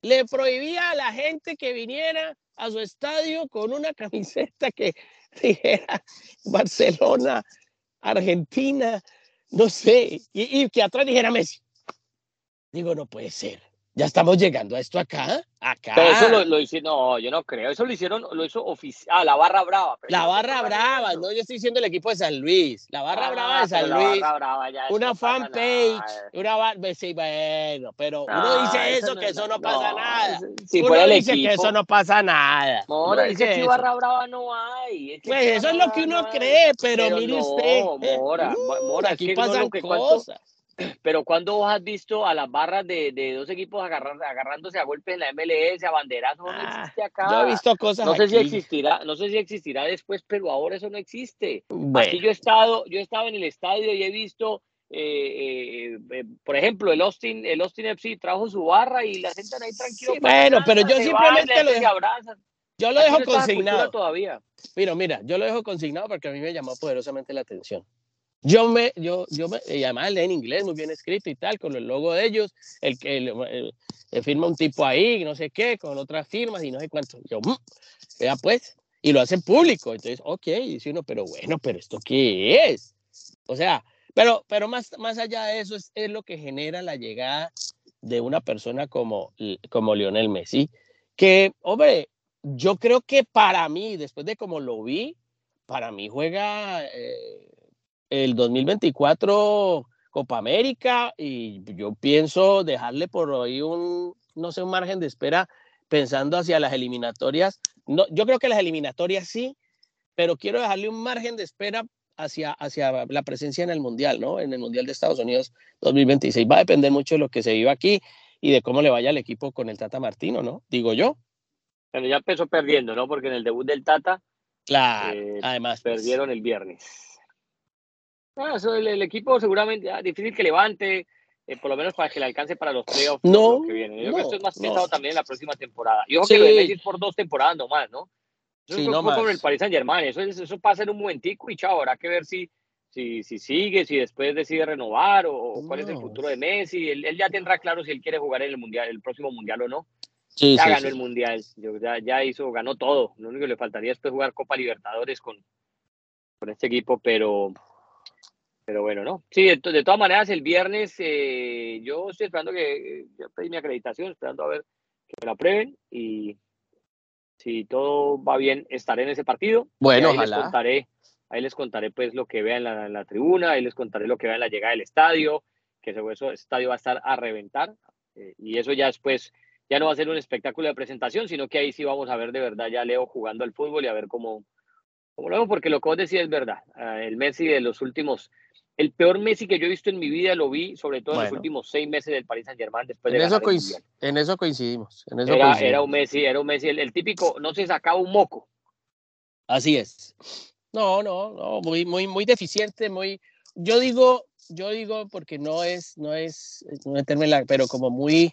le prohibía a la gente que viniera a su estadio con una camiseta que dijera Barcelona, Argentina, no sé, y, que atrás dijera Messi. Digo, no puede ser. Ya estamos llegando a esto acá, acá. Pero eso lo, lo hicieron, no, yo no creo. Eso lo hicieron, lo hizo oficial, ah, la barra brava. La barra brava, no, yo estoy diciendo el equipo de San Luis. La barra ah, brava de San Luis. Brava ya una fanpage, una barra, sí, bueno, pero uno dice eso, que eso no pasa nada. Si uno dice que eso no pasa nada. Mora, dice que barra brava no hay. pues eso es lo que uno cree, pero, mire usted. Eh, Mora, Mora, aquí pasan cosas. Pero cuando has visto a las barras de, de dos equipos agarrándose a golpes en la MLS, a banderazos, no ah, existe acá. Yo he visto cosas No sé si existirá, no sé si existirá después, pero ahora eso no existe. Aquí yo he estado, yo he estado en el estadio y he visto, eh, eh, eh, por ejemplo, el Austin, el Austin FC trajo su barra y la gente ahí tranquilo. bueno, pero yo simplemente lo dejo, yo lo dejo consignado. Todavía. Mira, mira, yo lo dejo consignado porque a mí me llamó poderosamente la atención. Yo me, yo, yo me, y además en inglés muy bien escrito y tal, con el logo de ellos, el que firma un tipo ahí, no sé qué, con otras firmas y no sé cuánto. Yo, mm, ya pues, y lo hacen público. Entonces, ok, dice uno, pero bueno, pero ¿esto qué es? O sea, pero, pero más, más allá de eso es, es lo que genera la llegada de una persona como, como Lionel Messi, que, hombre, yo creo que para mí, después de como lo vi, para mí juega eh, el 2024 Copa América y yo pienso dejarle por ahí un, no sé, un margen de espera pensando hacia las eliminatorias. No, yo creo que las eliminatorias sí, pero quiero dejarle un margen de espera hacia, hacia la presencia en el Mundial, ¿no? En el Mundial de Estados Unidos 2026. Va a depender mucho de lo que se viva aquí y de cómo le vaya al equipo con el Tata Martino, ¿no? Digo yo. Bueno, ya empezó perdiendo, ¿no? Porque en el debut del Tata. Claro, eh, además. Pues. Perdieron el viernes. Ah, el, equipo seguramente, ah, difícil que levante, eh, por lo menos para que le alcance para los playoffs no, que vienen. Yo creo que esto es más pensado también en la próxima temporada. Y ojo que lo de por dos temporadas nomás, ¿no? Eso sí, no más. con el Paris Saint Germain, eso, eso pasa en un momentico y chao, habrá que ver si, si, si sigue, si después decide renovar o, cuál es el futuro de Messi. Él, él, ya tendrá claro si él quiere jugar en el mundial, el próximo mundial o no. Sí, ya sí, ganó el mundial, ya, ya, hizo, ganó todo. Lo único que le faltaría es pues, jugar Copa Libertadores con, con este equipo, pero, pero bueno, ¿no? Sí, de, de todas maneras, el viernes eh, yo estoy esperando que, ya pedí mi acreditación, esperando a ver que me la aprueben y si todo va bien, estaré en ese partido. Bueno, ahí ojalá. Les contaré, ahí les contaré pues lo que vea en la, en la, tribuna, ahí les contaré lo que vea en la llegada del estadio, que ese, estadio va a estar a reventar eh, y eso ya después ya no va a ser un espectáculo de presentación, sino que ahí sí vamos a ver de verdad ya Leo jugando al fútbol y a ver cómo, cómo lo vemos, porque lo que vos decís es verdad. Uh, el Messi de los últimos, el peor Messi que yo he visto en mi vida lo vi, sobre todo bueno. en los últimos seis meses del Paris Saint Germain después en de eso, coinc en eso coincidimos. En eso era, coincidimos. era, un Messi, era un Messi, el, el, típico, no se sacaba un moco. Así es. No, no, no, muy, muy, muy deficiente, muy. Yo digo, yo digo porque no es, no es, no meterme la, pero como muy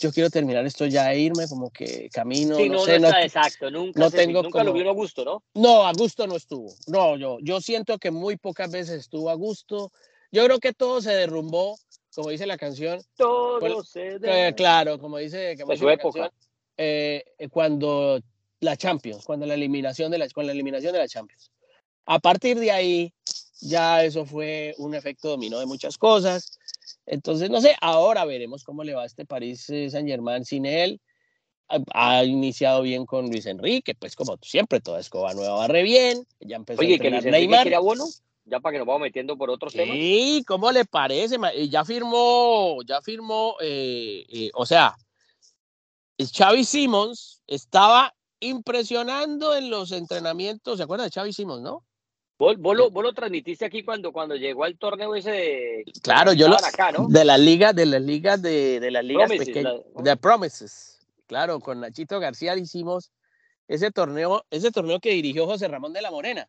yo quiero terminar esto ya e irme, como que camino, sí, no, no, sé, no, no, está exacto, nunca, no se, tengo nunca como- lo vieron a gusto, ¿no? no, a gusto no estuvo. No, yo, yo siento que muy pocas veces estuvo a gusto. Yo creo que todo se derrumbó, como dice la canción. Todo Bueno, se Eh, debe. claro, como dice, como dice su la época. canción, eh, eh, cuando la Champions, cuando la eliminación de la, con la eliminación de la Champions. A partir de ahí, ya eso fue un efecto dominó de muchas cosas. Entonces, no sé, ahora veremos cómo le va a este París Saint Germain sin él. Ha, ha iniciado bien con Luis Enrique, pues como siempre, toda escoba nueva va re bien. Ya empezó a Oye, que entrenar Luis Neymar. quería bono, ya para que nos vamos metiendo por otros temas. Sí, ¿cómo le parece? y Ya firmó, ya firmó, eh, eh, o sea, Xavi Simons estaba impresionando en los entrenamientos, ¿se acuerda de Xavi Simons, no? Vos, vos lo, vos lo transmitiste aquí cuando, cuando llegó al torneo ese de... Claro, yo lo, acá, ¿no? de las ligas, de las ligas de, de las ligas Promises, pequeñas, la- de Promises, claro, con Nachito García hicimos ese torneo, ese torneo que dirigió José Ramón de la Morena.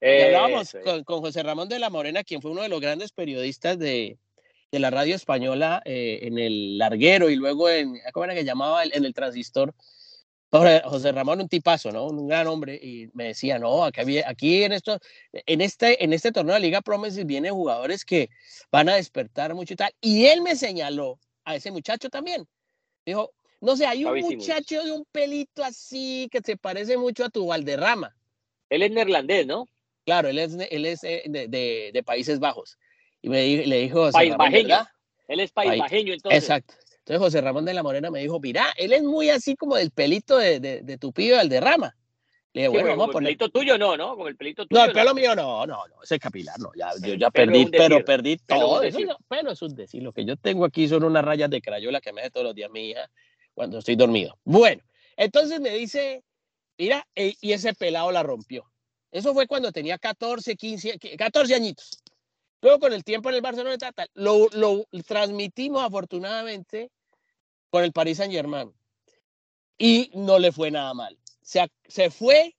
Y hablábamos con, con José Ramón de la Morena, quien fue uno de los grandes periodistas de, de la radio española eh, en el Larguero y luego en, ¿cómo era que llamaba? En el Transistor. José Ramón, un tipazo, ¿no? Un gran hombre. Y me decía, no, aquí, aquí en, esto, en, este, en este torneo de Liga Promises vienen jugadores que van a despertar mucho y tal. Y él me señaló a ese muchacho también. Dijo, no sé, hay un muchacho de un pelito así que se parece mucho a tu Valderrama. Él es neerlandés, ¿no? Claro, él es, de- él es eh, de, de- de Países Bajos. Y me le dijo, José País Ramón, bajeño. ¿verdad? Él es país bajeño, entonces. Exacto. Entonces José Ramón de la Morena me dijo, mira, él es muy así como del pelito de, de, de tu pibe Valderrama. Le dije, Sí, bueno, vamos a con el poner... pelito tuyo no, ¿no? Con el pelito tuyo No, el pelo mío no, no, no, ese capilar no, ya, yo ya perdí, pero perdí todo. Eso, pelo es un decir. Lo que yo tengo aquí son unas rayas de crayola que me hace todos los días mi hija cuando estoy dormido. Bueno, entonces me dice, mira, e- y ese pelado la rompió. Eso fue cuando tenía 14, 15, qui- 14 añitos. Luego con el tiempo en el Barcelona, tal, tal, lo, lo transmitimos afortunadamente con el Paris Saint Germain. Y no le fue nada mal. Se, se fue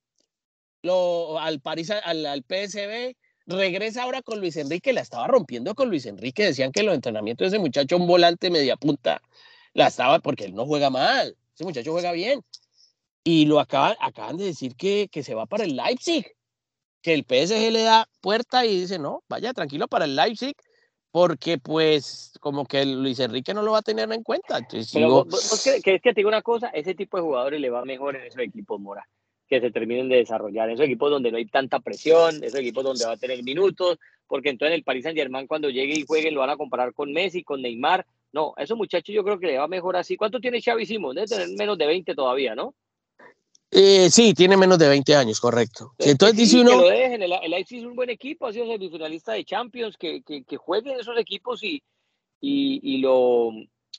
lo, al París, al, al PSB, regresa ahora con Luis Enrique, la estaba rompiendo con Luis Enrique, decían que los entrenamientos de ese muchacho, un volante media punta, la estaba, porque él no juega mal, ese muchacho juega bien. Y lo acaban, acaban de decir que, que se va para el Leipzig, que el PSG le da puerta y dice, no, vaya tranquilo para el Leipzig, porque pues como que Luis Enrique no lo va a tener en cuenta. Entonces, Pero digo, vos, vos- crees que, que te digo una cosa, ese tipo de jugadores le va mejor en esos equipos, Mora, que se terminen de desarrollar, en esos equipos donde no hay tanta presión, esos equipos donde va a tener minutos, porque entonces el Paris Saint Germain cuando llegue y juegue lo van a comparar con Messi, con Neymar. No, a esos muchachos yo creo que le va mejor así. ¿Cuánto tiene Xavi Simons? Debe tener menos de 20 todavía, ¿no? Eh, sí, tiene menos de 20 años, correcto. Entonces dice uno... Que lo dejen, el, el Leipzig es un buen equipo, ha sido semifinalista de Champions, que, que, que jueguen esos equipos y, y, y lo,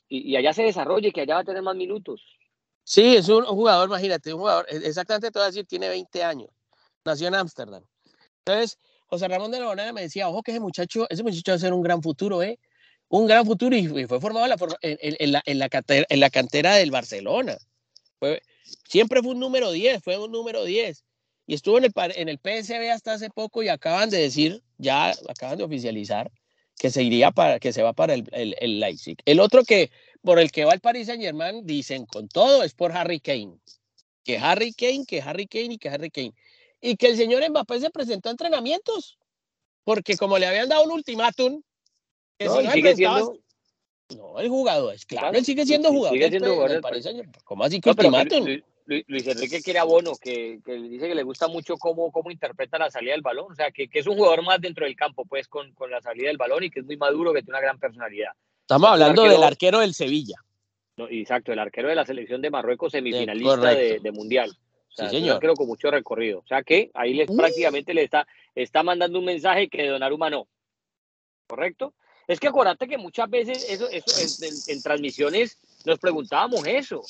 y, y, allá se desarrolle, que allá va a tener más minutos. Sí, es un, jugador, imagínate, un jugador, e, exactamente te voy a decir, tiene 20 años, nació en Ámsterdam. Entonces, José Ramón de la Bonera me decía, ojo que ese muchacho, ese muchacho va a ser un gran futuro, ¿eh? Un gran futuro y fue formado en la, en, en la, en la, cantera, en la cantera del Barcelona. Fue, siempre fue un número 10, fue un número 10. Y estuvo en el, en el PSB hasta hace poco y acaban de decir, ya acaban de oficializar, que se iría para, que se va para el, el, el Leipzig. El otro que, por el que va el Paris Saint Germain, dicen con todo, es por Harry Kane. Que Harry Kane, que Harry Kane y que Harry Kane. Y que el señor Mbappé se presentó a entrenamientos, porque como le habían dado un ultimátum, que no, si no sigue siendo... No, el jugador, es claro, él sigue siendo jugador. Sigue siendo jugador. ¿Cómo así que ultimátum? Luis, Enrique quiere abono, que, que, dice que le gusta mucho cómo, cómo interpreta la salida del balón, o sea, que, que es un jugador más dentro del campo, pues, con, con, la salida del balón y que es muy maduro, que tiene una gran personalidad. Estamos hablando arquero, del arquero del Sevilla. No, exacto, el arquero de la selección de Marruecos, semifinalista de, de, Mundial. O sea, sí, señor. Arquero con mucho recorrido. O sea que ahí les, prácticamente le está, está mandando un mensaje que Donnarumma no. ¿Correcto? Es que acuérdate que muchas veces eso, eso en, en, en transmisiones nos preguntábamos eso.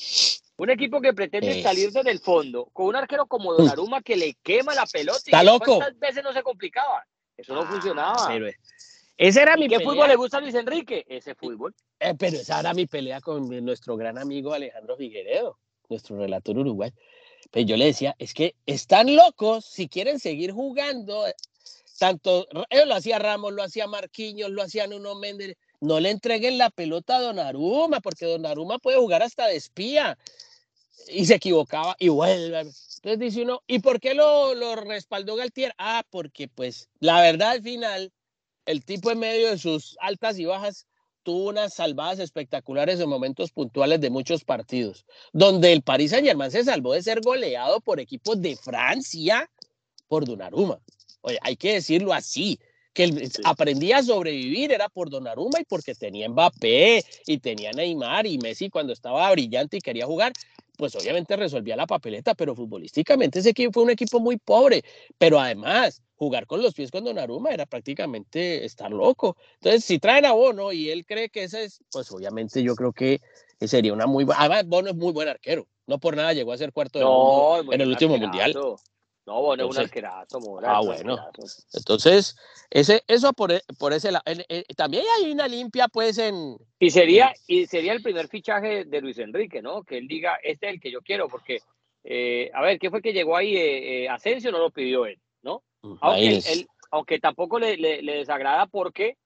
Un equipo que pretende Eh. salir desde el fondo con un arquero como Donnarumma que le quema la pelota. Está y loco. ¿Cuántas veces no se complicaba? Eso no funcionaba. Pero ese era mi ¿Qué pelea. fútbol le gusta a Luis Enrique? Ese fútbol. Eh, pero esa era mi pelea con nuestro gran amigo Alejandro Figueredo, nuestro relator uruguayo. Pues yo le decía, es que están locos si quieren seguir jugando. Tanto, él lo hacía Ramos, lo hacía Marquinhos, lo hacía Nuno Méndez. No le entreguen la pelota a Donnarumma, porque Donnarumma puede jugar hasta de espía. Y se equivocaba y vuelve. Entonces dice uno, ¿y por qué lo, lo respaldó Galtier? Ah, porque pues la verdad al final, el tipo en medio de sus altas y bajas tuvo unas salvadas espectaculares en momentos puntuales de muchos partidos, donde el Paris Saint Germain se salvó de ser goleado por equipos de Francia por Donnarumma. Oye, hay que decirlo así, que el, sí. aprendía a sobrevivir era por Donnarumma y porque tenía Mbappé y tenía Neymar y Messi cuando estaba brillante y quería jugar, pues obviamente resolvía la papeleta, pero futbolísticamente ese equipo fue un equipo muy pobre, pero además jugar con los pies con Donnarumma era prácticamente estar loco. Entonces, si traen a Bono y él cree que ese es, pues obviamente yo creo que sería una muy buena. Además, Bono es muy buen arquero. No por nada llegó a ser cuarto no, mundo en el último mundial. No, Bono es un arquerazo, Mora, Ah, bueno. Arquerazo. Entonces, ese, eso por, e, por ese lado. También hay una limpia, pues, en. Y sería, y sería el primer fichaje de Luis Enrique, ¿no? Que él diga, este es el que yo quiero, porque, eh, a ver, ¿qué fue que llegó ahí? Eh, eh, Asensio no lo pidió él, ¿no? Aunque, él, él, aunque tampoco le, le, le, desagrada porque,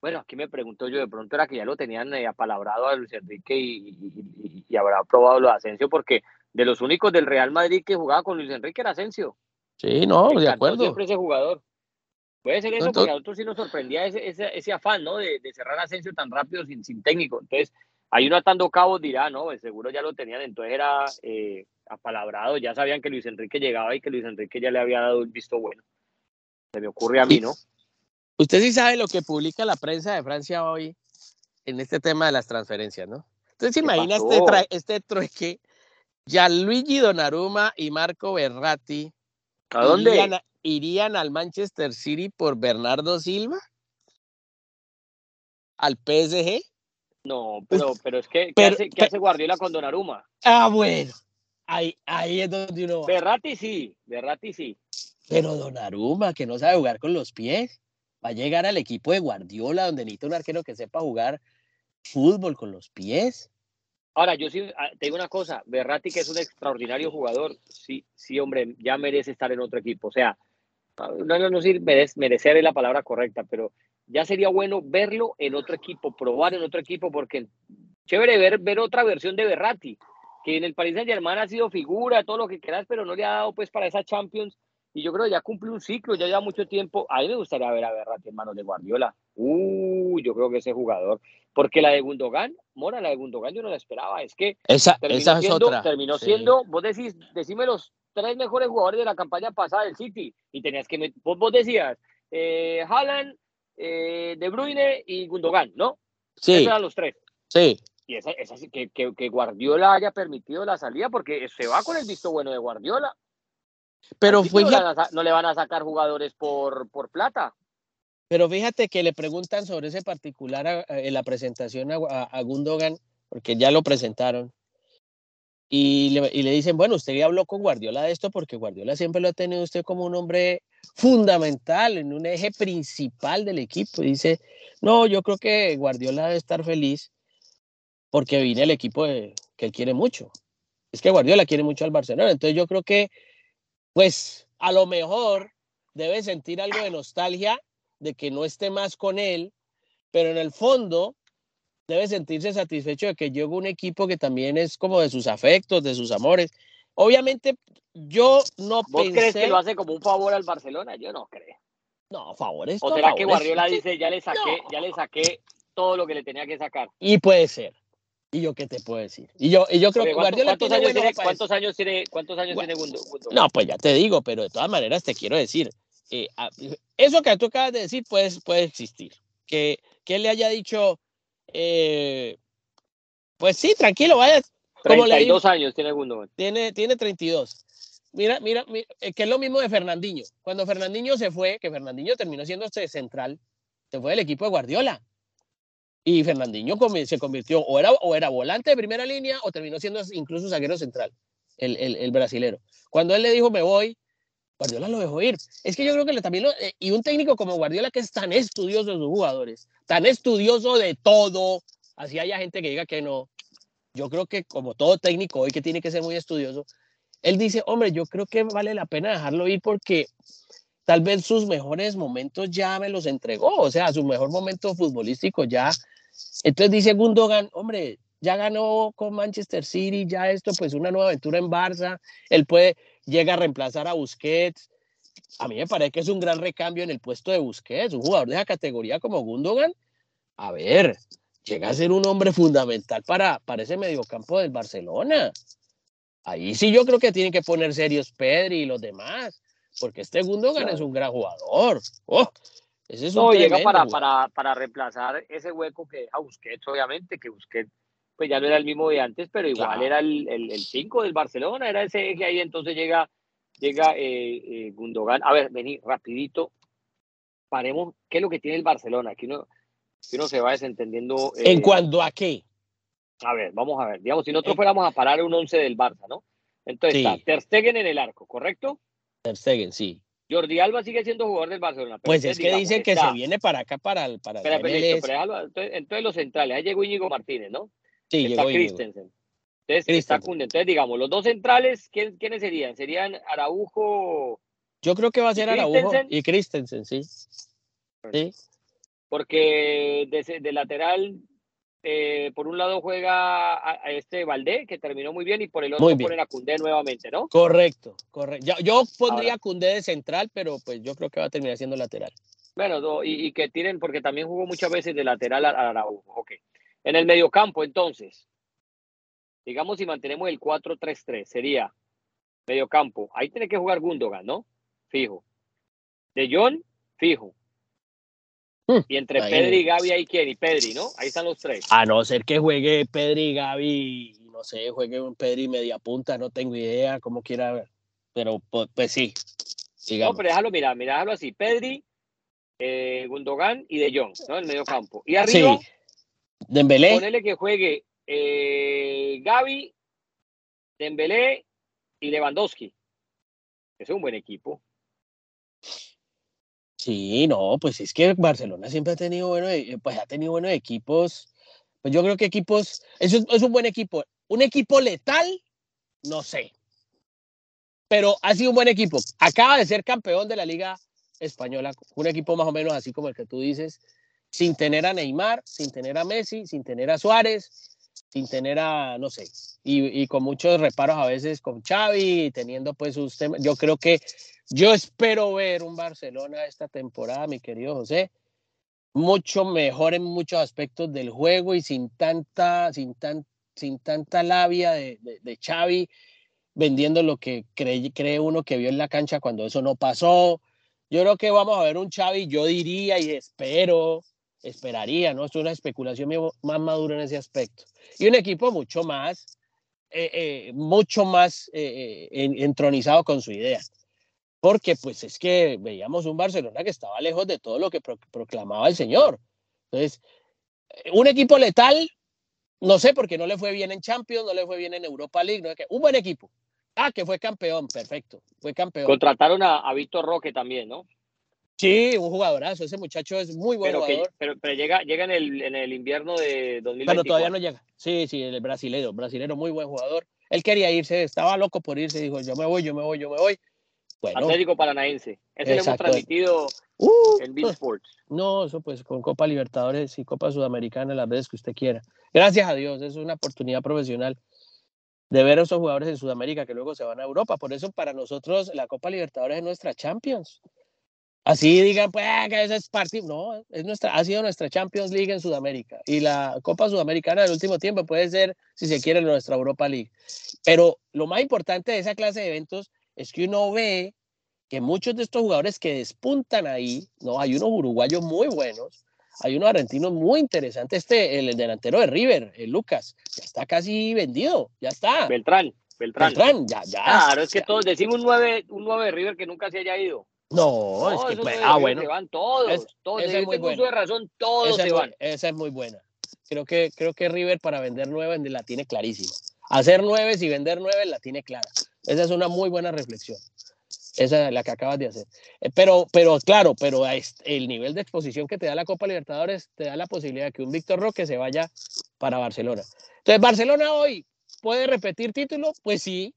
bueno, aquí me pregunto yo, de pronto era que ya lo tenían eh, apalabrado a Luis Enrique y, y, y, y, habrá probado lo de Asensio, porque de los únicos del Real Madrid que jugaba con Luis Enrique era Asensio. Sí, no, de acuerdo. Siempre ese jugador. Puede ser eso, Entonces, porque a nosotros sí nos sorprendía ese, ese, ese afán, ¿no? De, de, cerrar Asensio tan rápido sin, sin técnico. Entonces, ahí uno atando cabos dirá, no, pues seguro ya lo tenían, entonces era eh, apalabrado, ya sabían que Luis Enrique llegaba y que Luis Enrique ya le había dado el visto bueno. Se me ocurre a mí, ¿no? Usted sí sabe lo que publica la prensa de Francia hoy en este tema de las transferencias, ¿no? Entonces, imagina este, este trueque. Gianluigi Donnarumma y Marco Berratti ¿A dónde? Irían, irían, al Manchester City por Bernardo Silva? ¿Al PSG? No, pero, pero es que, ¿qué, pero, hace, ¿qué hace, Guardiola con Donnarumma? Ah, bueno. Ahí, ahí es donde uno va. Berratti sí, Berratti sí. Pero Donnarumma, que no sabe jugar con los pies, va a llegar al equipo de Guardiola, donde necesita un arquero que sepa jugar fútbol con los pies. Ahora, yo sí ah, te digo una cosa, Berratti que es un extraordinario jugador, sí, sí, hombre, ya merece estar en otro equipo. O sea, no, no, no sé merece, merecer es la palabra correcta, pero ya sería bueno verlo en otro equipo, probar en otro equipo, porque chévere ver, ver otra versión de Berratti, que en el Paris Saint Germain ha sido figura, todo lo que quieras, pero no le ha dado pues para esa Champions. Y yo creo que ya cumple un ciclo, ya lleva mucho tiempo. A mí me gustaría ver a Berratti en de Guardiola. Uh, yo creo que ese jugador. Porque la de Gundogan, Mora, la de Gundogan yo no la esperaba. Es que esa, esa siendo, otra. terminó sí. siendo, vos decís, decime los tres mejores jugadores de la campaña pasada del City. Y tenías que, vos, vos decías, eh, Haaland, eh, De Bruyne y Gundogan, ¿no? Sí. Esos eran los tres. Sí. y esa, esa que, que, que, Guardiola haya permitido la salida, porque se va con el visto bueno de Guardiola. Pero fue no, le a, no, le van a sacar jugadores por, por plata. Pero fíjate que le preguntan sobre ese particular en la presentación a, a, Gundogan, porque ya lo presentaron. Y le, dicen, bueno, usted ya habló con Guardiola de esto porque Guardiola siempre lo ha tenido usted como un hombre fundamental, en un eje principal del equipo. Y dice, no, yo creo que Guardiola debe estar feliz porque viene el equipo que él quiere mucho. Es que Guardiola quiere mucho al Barcelona. Entonces yo creo que, pues, a lo mejor debe sentir algo de nostalgia de que no esté más con él, pero en el fondo debe sentirse satisfecho de que llegó un equipo que también es como de sus afectos, de sus amores. Obviamente, yo no ¿Vos pensé... crees que lo hace como un favor al Barcelona? Yo no creo. No, favores. ¿O será favores. que Guardiola dice, ya le saqué, no. ya le saqué todo lo que le tenía que sacar? Y puede ser. ¿Y yo qué te puedo decir? Y yo, y yo creo que Guardiola ¿cuántos, tiene años tiene, ¿cuántos, años tiene, ¿Cuántos años tiene Gundo, Gundo? No, pues ya te digo, pero de todas maneras te quiero decir, eh, a- eso que tú acabas de decir puede, puede existir. Que, que él le haya dicho, eh, pues sí, tranquilo, vaya. Como le digo, 32 años tiene Gundo. tiene, tiene 32. Mira, mira, mira, eh, que es lo mismo de Fernandinho. Cuando Fernandinho se fue, que Fernandinho terminó siendo este central, se fue del equipo de Guardiola. Y Fernandinho se convirtió, o era, o era volante de primera línea, o terminó siendo incluso zaguero central, el, el, el brasilero. Cuando él le dijo, me voy, Guardiola lo dejó ir. Es que yo creo que también, lo- eh, y un técnico como Guardiola, que es tan estudioso de sus jugadores, tan estudioso de todo, así haya gente que diga que no, yo creo que como todo técnico hoy que tiene que ser muy estudioso, él dice, hombre, yo creo que vale la pena dejarlo ir porque tal vez sus mejores momentos ya me los entregó, o sea, su mejor momento futbolístico ya. Entonces dice Gundogan, hombre, ya ganó con Manchester City, ya esto, pues una nueva aventura en Barça, él puede, llega a reemplazar a Busquets. A mí me parece que es un gran recambio en el puesto de Busquets, un jugador de esa categoría como Gundogan. A ver, llega a ser un hombre fundamental para, para ese mediocampo del Barcelona. Ahí sí yo creo que tienen que poner serios Pedri y los demás, porque este Gundogan Claro. es un gran jugador. Oh, ese es un No, llega tremendo para, para, para reemplazar ese hueco que deja Busquets, obviamente, que Busquets pues ya no era el mismo de antes, pero igual Claro. era el 5 del Barcelona, era ese que ahí entonces llega, llega eh, eh, Gundogan. A ver, vení, rapidito, paremos, ¿qué es lo que tiene el Barcelona? Que uno, que uno se va desentendiendo. eh, ¿En cuanto a qué? A ver, vamos a ver, digamos, si nosotros fuéramos a parar un 11 del Barça, ¿no? Entonces Sí. está Ter Stegen en el arco, ¿correcto? Ter Stegen, sí. Jordi Alba sigue siendo jugador del Barcelona. pero Pues es que digamos, dicen que está- se viene para acá, para el, para el listo, MLS. pero déjalo, entonces, entonces los centrales, ahí llegó Íñigo Martínez, ¿no? Sí, está. Christensen. Entonces está Christensen. Kunde. Entonces, digamos, los dos centrales, ¿quién- ¿quiénes serían? Serían Araujo, Yo creo que va a ser Araujo y Christensen, sí. Sí. porque de, de lateral, eh, por un lado juega a, a este Valdé, que terminó muy bien, y por el otro ponen a Cundé nuevamente, ¿no? Correcto, correcto. Yo, yo pondría Ahora. a Cundé de central, pero pues yo creo que va a terminar siendo lateral. Bueno, no, y, y que tiren, porque también jugó muchas veces de lateral a, a Araujo. Ok. En el mediocampo, entonces, digamos si mantenemos el 4-3-3, sería mediocampo. Ahí tiene que jugar Gundogan, ¿no? Fijo. De Jong, fijo. Hmm, Y entre ahí. Pedri y Gaby hay quién, y Pedri, ¿no? Ahí están los tres. A no ser que juegue Pedri y Gaby, no sé, juegue un Pedri media punta, no tengo idea cómo quiera ver. Pero pues, pues sí, No, digamos. pero déjalo, mira, mira, déjalo así. Pedri, eh, Gundogan y De Jong, ¿no? En el mediocampo. Y arriba, Sí. Dembélé, ponele que juegue eh, Gaby, Dembélé y Lewandowski. Ese es un buen equipo. sí, no, pues es que Barcelona siempre ha tenido buenos, e- pues ha tenido buenos equipos. Pues yo creo que equipos, eso es, es un buen equipo. Un equipo letal, no sé. Pero ha sido un buen equipo. Acaba de ser campeón de la Liga Española, un equipo más o menos así como el que tú dices, sin tener a Neymar, sin tener a Messi, sin tener a Suárez, sin tener a, no sé, y, con muchos reparos a veces con Xavi, teniendo pues sus temas. Yo creo que yo espero ver un Barcelona esta temporada, mi querido José, mucho mejor en muchos aspectos del juego y sin tanta, sin tan, sin tanta labia de, de, de Xavi vendiendo lo que cree, cree uno que vio en la cancha cuando eso no pasó. Yo creo que vamos a ver un Xavi, yo diría y espero esperaría, ¿no? Es una especulación más madura en ese aspecto. Y un equipo mucho más, eh, eh, mucho más eh, entronizado con su idea. Porque pues es que veíamos un Barcelona que estaba lejos de todo lo que proclamaba el señor. Entonces, un equipo letal, no sé, porque no le fue bien en Champions, no le fue bien en Europa League, ¿no? un buen equipo. Ah, que fue campeón, perfecto, fue campeón. Contrataron a, a Víctor Roque también, ¿no? Sí, un jugadorazo. Ese muchacho es muy buen jugador. pero, pero, llega, llega en, el, en el invierno de 2020. Pero todavía no llega. Sí, sí, el brasileño, brasileño, muy buen jugador. Él quería irse, estaba loco por irse, dijo, yo me voy, yo me voy, yo me voy. Bueno, Atlético Paranaense. Ese lo hemos transmitido uh, en Bill Sports. No, eso pues con Copa Libertadores y Copa Sudamericana las veces que usted quiera. Gracias a Dios, es una oportunidad profesional de ver a esos jugadores en Sudamérica que luego se van a Europa. Por eso para nosotros la Copa Libertadores es nuestra Champions. Así digan, pues, ah, que ese es partido. No, es nuestra, ha sido nuestra Champions League en Sudamérica. Y la Copa Sudamericana del último tiempo puede ser, si se quiere, nuestra Europa League. Pero lo más importante de esa clase de eventos es que uno ve que muchos de estos jugadores que despuntan ahí, ¿no? Hay unos uruguayos muy buenos, hay unos argentinos muy interesantes. Este, el delantero de River, el Lucas, ya está casi vendido, ya está. Beltrán, Beltrán. Beltrán, ya, ya. Claro, es que todos decimos un 9, un 9 de River que nunca se haya ido. No, es que pues, ah, bueno. Se van todos, todos. Esa es muy buena. de razón, todos se van. esa es muy buena. Creo que, creo que River para vender nueve la tiene clarísima. Hacer nueve y vender nueve la tiene clara. Esa es una muy buena reflexión. Esa es la que acabas de hacer. Eh, pero, pero claro, pero el nivel de exposición que te da la Copa Libertadores te da la posibilidad de que un Víctor Roque se vaya para Barcelona. Entonces, Barcelona hoy puede repetir título, pues sí.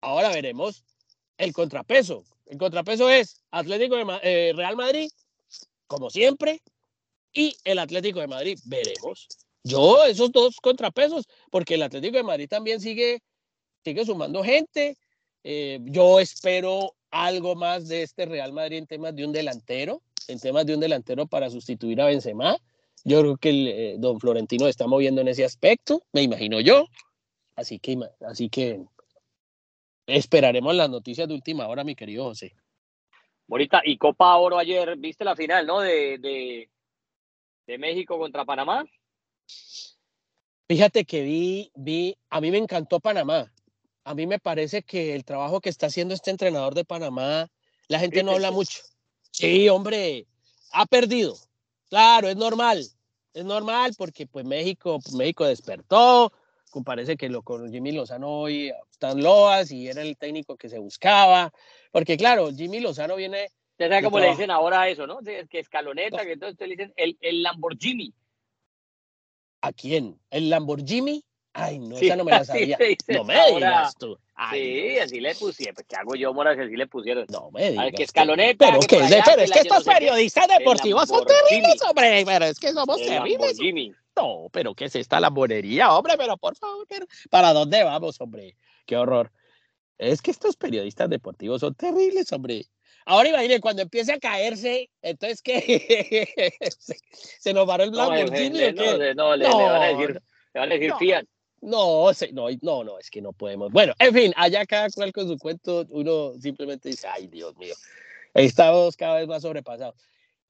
Ahora veremos el contrapeso. El contrapeso es Atlético de eh, Real Madrid, como siempre, y el Atlético de Madrid. Veremos. Yo, esos dos contrapesos, porque el Atlético de Madrid también sigue, sigue sumando gente. Eh, yo espero algo más de este Real Madrid en temas de un delantero, en temas de un delantero para sustituir a Benzema. Yo creo que el, eh, don Florentino está moviendo en ese aspecto, me imagino yo. Así que, así que Esperaremos las noticias de última hora, mi querido José. Bonita, y Copa Oro ayer, viste la final, ¿no? De, de, de México contra Panamá. Fíjate que vi, vi, a mí me encantó Panamá. A mí me parece que el trabajo que está haciendo este entrenador de Panamá, la gente no habla mucho. Sí, hombre, ha perdido. Claro, es normal. Es normal porque pues México, México despertó, parece que lo con Jimmy Lozano hoy loas y era el técnico que se buscaba, porque claro, Jimmy Lozano viene... Ya sabe cómo le dicen ahora eso, ¿no? Que escaloneta, que entonces le dicen el, el Lamborghini. ¿A quién? ¿El Lamborghini? Ay, no, esa no me la sabía. no me digas tú. sí, así le pusieron. Pues, ¿Qué hago yo, Mora, si así le pusieron? No me digas. que escaloneta. Pero, que, pero es que estos periodistas deportivos son terribles, hombre. Pero es que somos terribles. No, pero ¿qué es esta lambonería, hombre? Pero por favor, ¿para dónde vamos, hombre? Qué horror. Es que estos periodistas deportivos son terribles, hombre. Ahora imagínense, cuando empiece a caerse, entonces ¿qué? ¿Se, nos paró el Lamborghini no? No, le, van a decir, le van a decir Fiat. No, no, no, no, es que no podemos. Bueno, en fin, allá cada cual con su cuento, uno simplemente dice, ay, Dios mío, estamos cada vez más sobrepasados.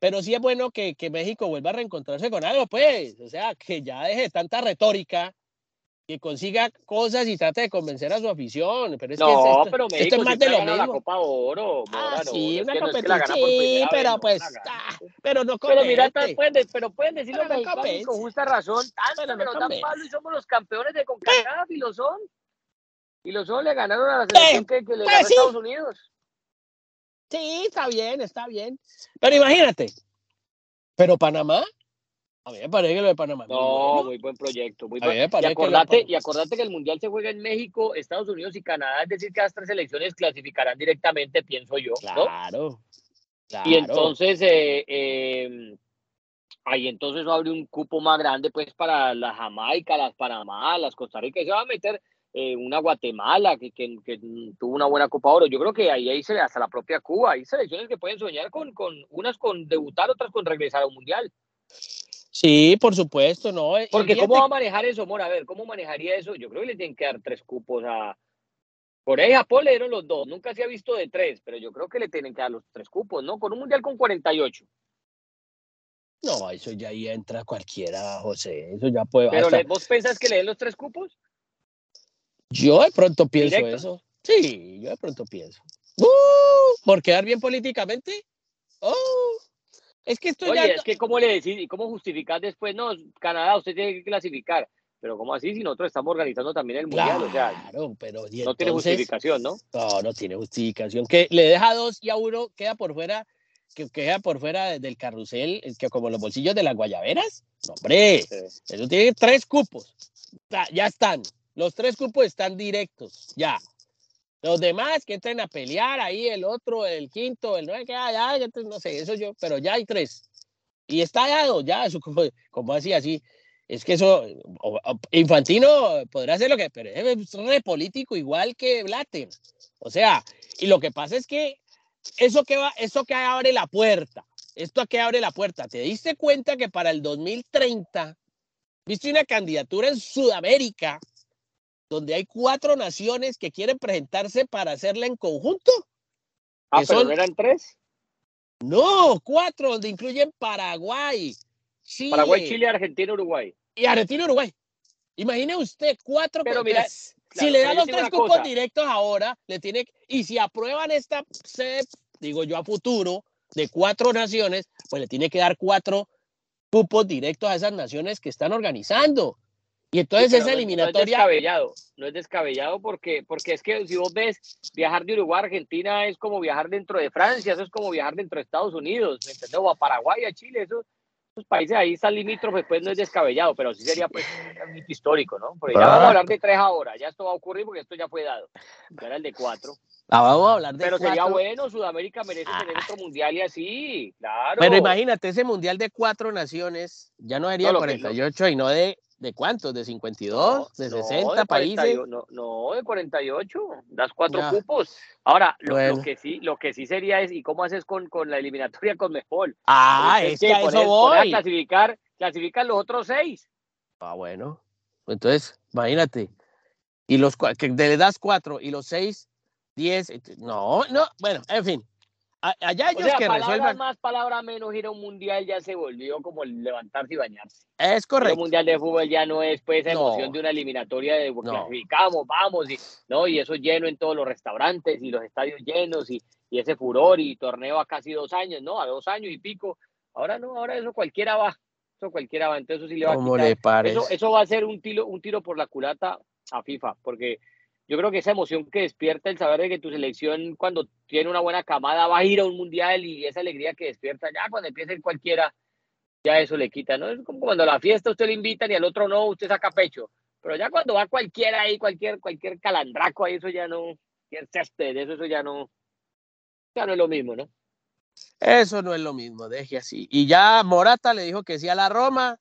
Pero sí es bueno que, que, México vuelva a reencontrarse con algo, pues. O sea, que ya deje tanta retórica, que consiga cosas y trate de convencer a su afición. Pero es no, que esto, pero México esto es más de lo mismo. la Copa Oro. Ah, sí, una competencia. sí, pero pues. Ah, pero no Pero mira, pueden, pero pueden decir los mexicanos con justa razón. Tanto pero no dan palo y somos los campeones de CONCACAF y lo son. Y lo son, le ganaron a la selección que, que le pues ganó Estados Unidos. Sí, está bien, está bien. Pero imagínate, pero Panamá, a mí me parece que lo de Panamá. No, muy, buen proyecto. Muy y, acordate, y acordate que el Mundial se juega en México, Estados Unidos y Canadá, es decir, que las tres selecciones clasificarán directamente, pienso yo. Claro. Y entonces, eh, eh, ahí entonces abre un cupo más grande pues para la Jamaica, las Panamá, las Costa Rica, y se va a meter eh, una Guatemala que, que, tuvo una buena Copa Oro. Yo creo que ahí, ahí se hasta la propia Cuba. Hay selecciones que pueden soñar con, con unas con debutar, otras con regresar a un mundial. Sí, por supuesto, ¿no? Porque ¿cómo va a manejar eso, Mora? A ver, ¿cómo manejaría eso? Yo creo que le tienen que dar tres cupos a... Corea y Japón le dieron los dos, nunca se ha visto de tres, pero yo creo que le tienen que dar los tres cupos, ¿no? Con un mundial con 48. No, eso ya ahí entra cualquiera, José. Eso ya puede. Pero hasta- ¿vos pensás que le den los tres cupos? Yo de pronto pienso Directo. eso. Sí, yo de pronto pienso. ¡Uh! ¿Por quedar bien políticamente? ¡Oh! Es que esto Oye, ya. es que ¿cómo le decís y cómo justificar después? No, Canadá, usted tiene que clasificar. Pero ¿cómo así si nosotros estamos organizando también el mundial? O sea, Claro, pero no tiene justificación, ¿no? No, no tiene justificación. Que le deja dos y a uno queda por fuera, que queda por fuera de- del carrusel, es que como los bolsillos de las guayaberas. No, hombre, Sí. eso tiene tres cupos. Ya están. Los tres cupos están directos, ya. Los demás que entren a pelear ahí, el otro, el quinto, el nueve, que ya, ya, no sé, eso yo, pero ya hay tres. Y está dado, ya, eso como, como así, así. Es que eso, Infantino podrá hacer lo que, pero es re político igual que Blatter. O sea, y lo que pasa es que eso que va, eso que abre la puerta, esto que abre la puerta, ¿te diste cuenta que para el 2030 viste una candidatura en Sudamérica donde hay cuatro naciones que quieren presentarse para hacerla en conjunto? Ah, pero son- eran tres. No, cuatro, donde incluyen Paraguay, Chile, Paraguay, Chile, Argentina, Uruguay. y Argentina, Uruguay. Imagine usted cuatro Pero mira, claro, si le dan los tres cupos cosa. directos ahora, le tiene y si aprueban esta sede, digo yo a futuro, de cuatro naciones, pues le tiene que dar cuatro cupos directos a esas naciones que están organizando. Y entonces Sí, esa pero no es- eliminatoria, descabellado, no es descabellado porque, porque es que si vos ves viajar de Uruguay a Argentina es como viajar dentro de Francia, eso es como viajar dentro de Estados Unidos, ¿me entendés? O a Paraguay, a Chile, esos, esos países ahí están limítrofes, pues no es descabellado, pero sí sería pues un hito histórico, ¿no? Porque ya Ah. vamos a hablar de tres ahora, ya esto va a ocurrir porque esto ya fue dado, ya era el de cuatro. Ah, vamos a hablar de Pero sería bueno, Sudamérica merece Ah. tener otro mundial y así, claro. Pero imagínate, ese mundial de cuatro naciones ya no sería No, de lo que- lo- 48 y no de, ¿de cuántos? ¿De 52? ¿De No, 60 de países? 48, No, no, de 48, das cuatro Ya. cupos. Ahora, lo, que sí, lo que sí sería es, ¿y cómo haces con, con la eliminatoria con Mejol? Ah, es que a eso voy. clasificar, clasifican los otros seis. Ah, bueno. Entonces, imagínate. Y los que le das cuatro y los seis, diez. No, no, bueno, en fin. Allá O ellos sea, que resuelvan. más, palabras menos, ir a un mundial ya se volvió como el levantarse y bañarse. Es correcto. mundial de fútbol ya no es pues esa No. emoción de una eliminatoria de No. clasificamos, vamos, y, ¿no? y eso lleno en todos los restaurantes y los estadios llenos y, y ese furor y torneo a casi dos años, ¿no? A dos años y pico. Ahora no, ahora eso cualquiera va. Eso cualquiera va. Entonces eso sí le va a ¿Cómo quitar. le? Eso, eso va a ser un tiro, un tiro por la culata a FIFA, porque yo creo que esa emoción que despierta el saber de que tu selección cuando tiene una buena camada va a ir a un mundial y esa alegría que despierta ya cuando empieza ir cualquiera, ya eso le quita, ¿no? Es como cuando a la fiesta usted le invitan y al otro no, usted saca pecho. Pero ya cuando va cualquiera ahí, cualquier, cualquier calandraco ahí, eso ya no, cualquier eso, eso ya no, ya no es lo mismo, ¿no? Eso no es lo mismo, deje así. Y ya Morata le dijo que sí a la Roma.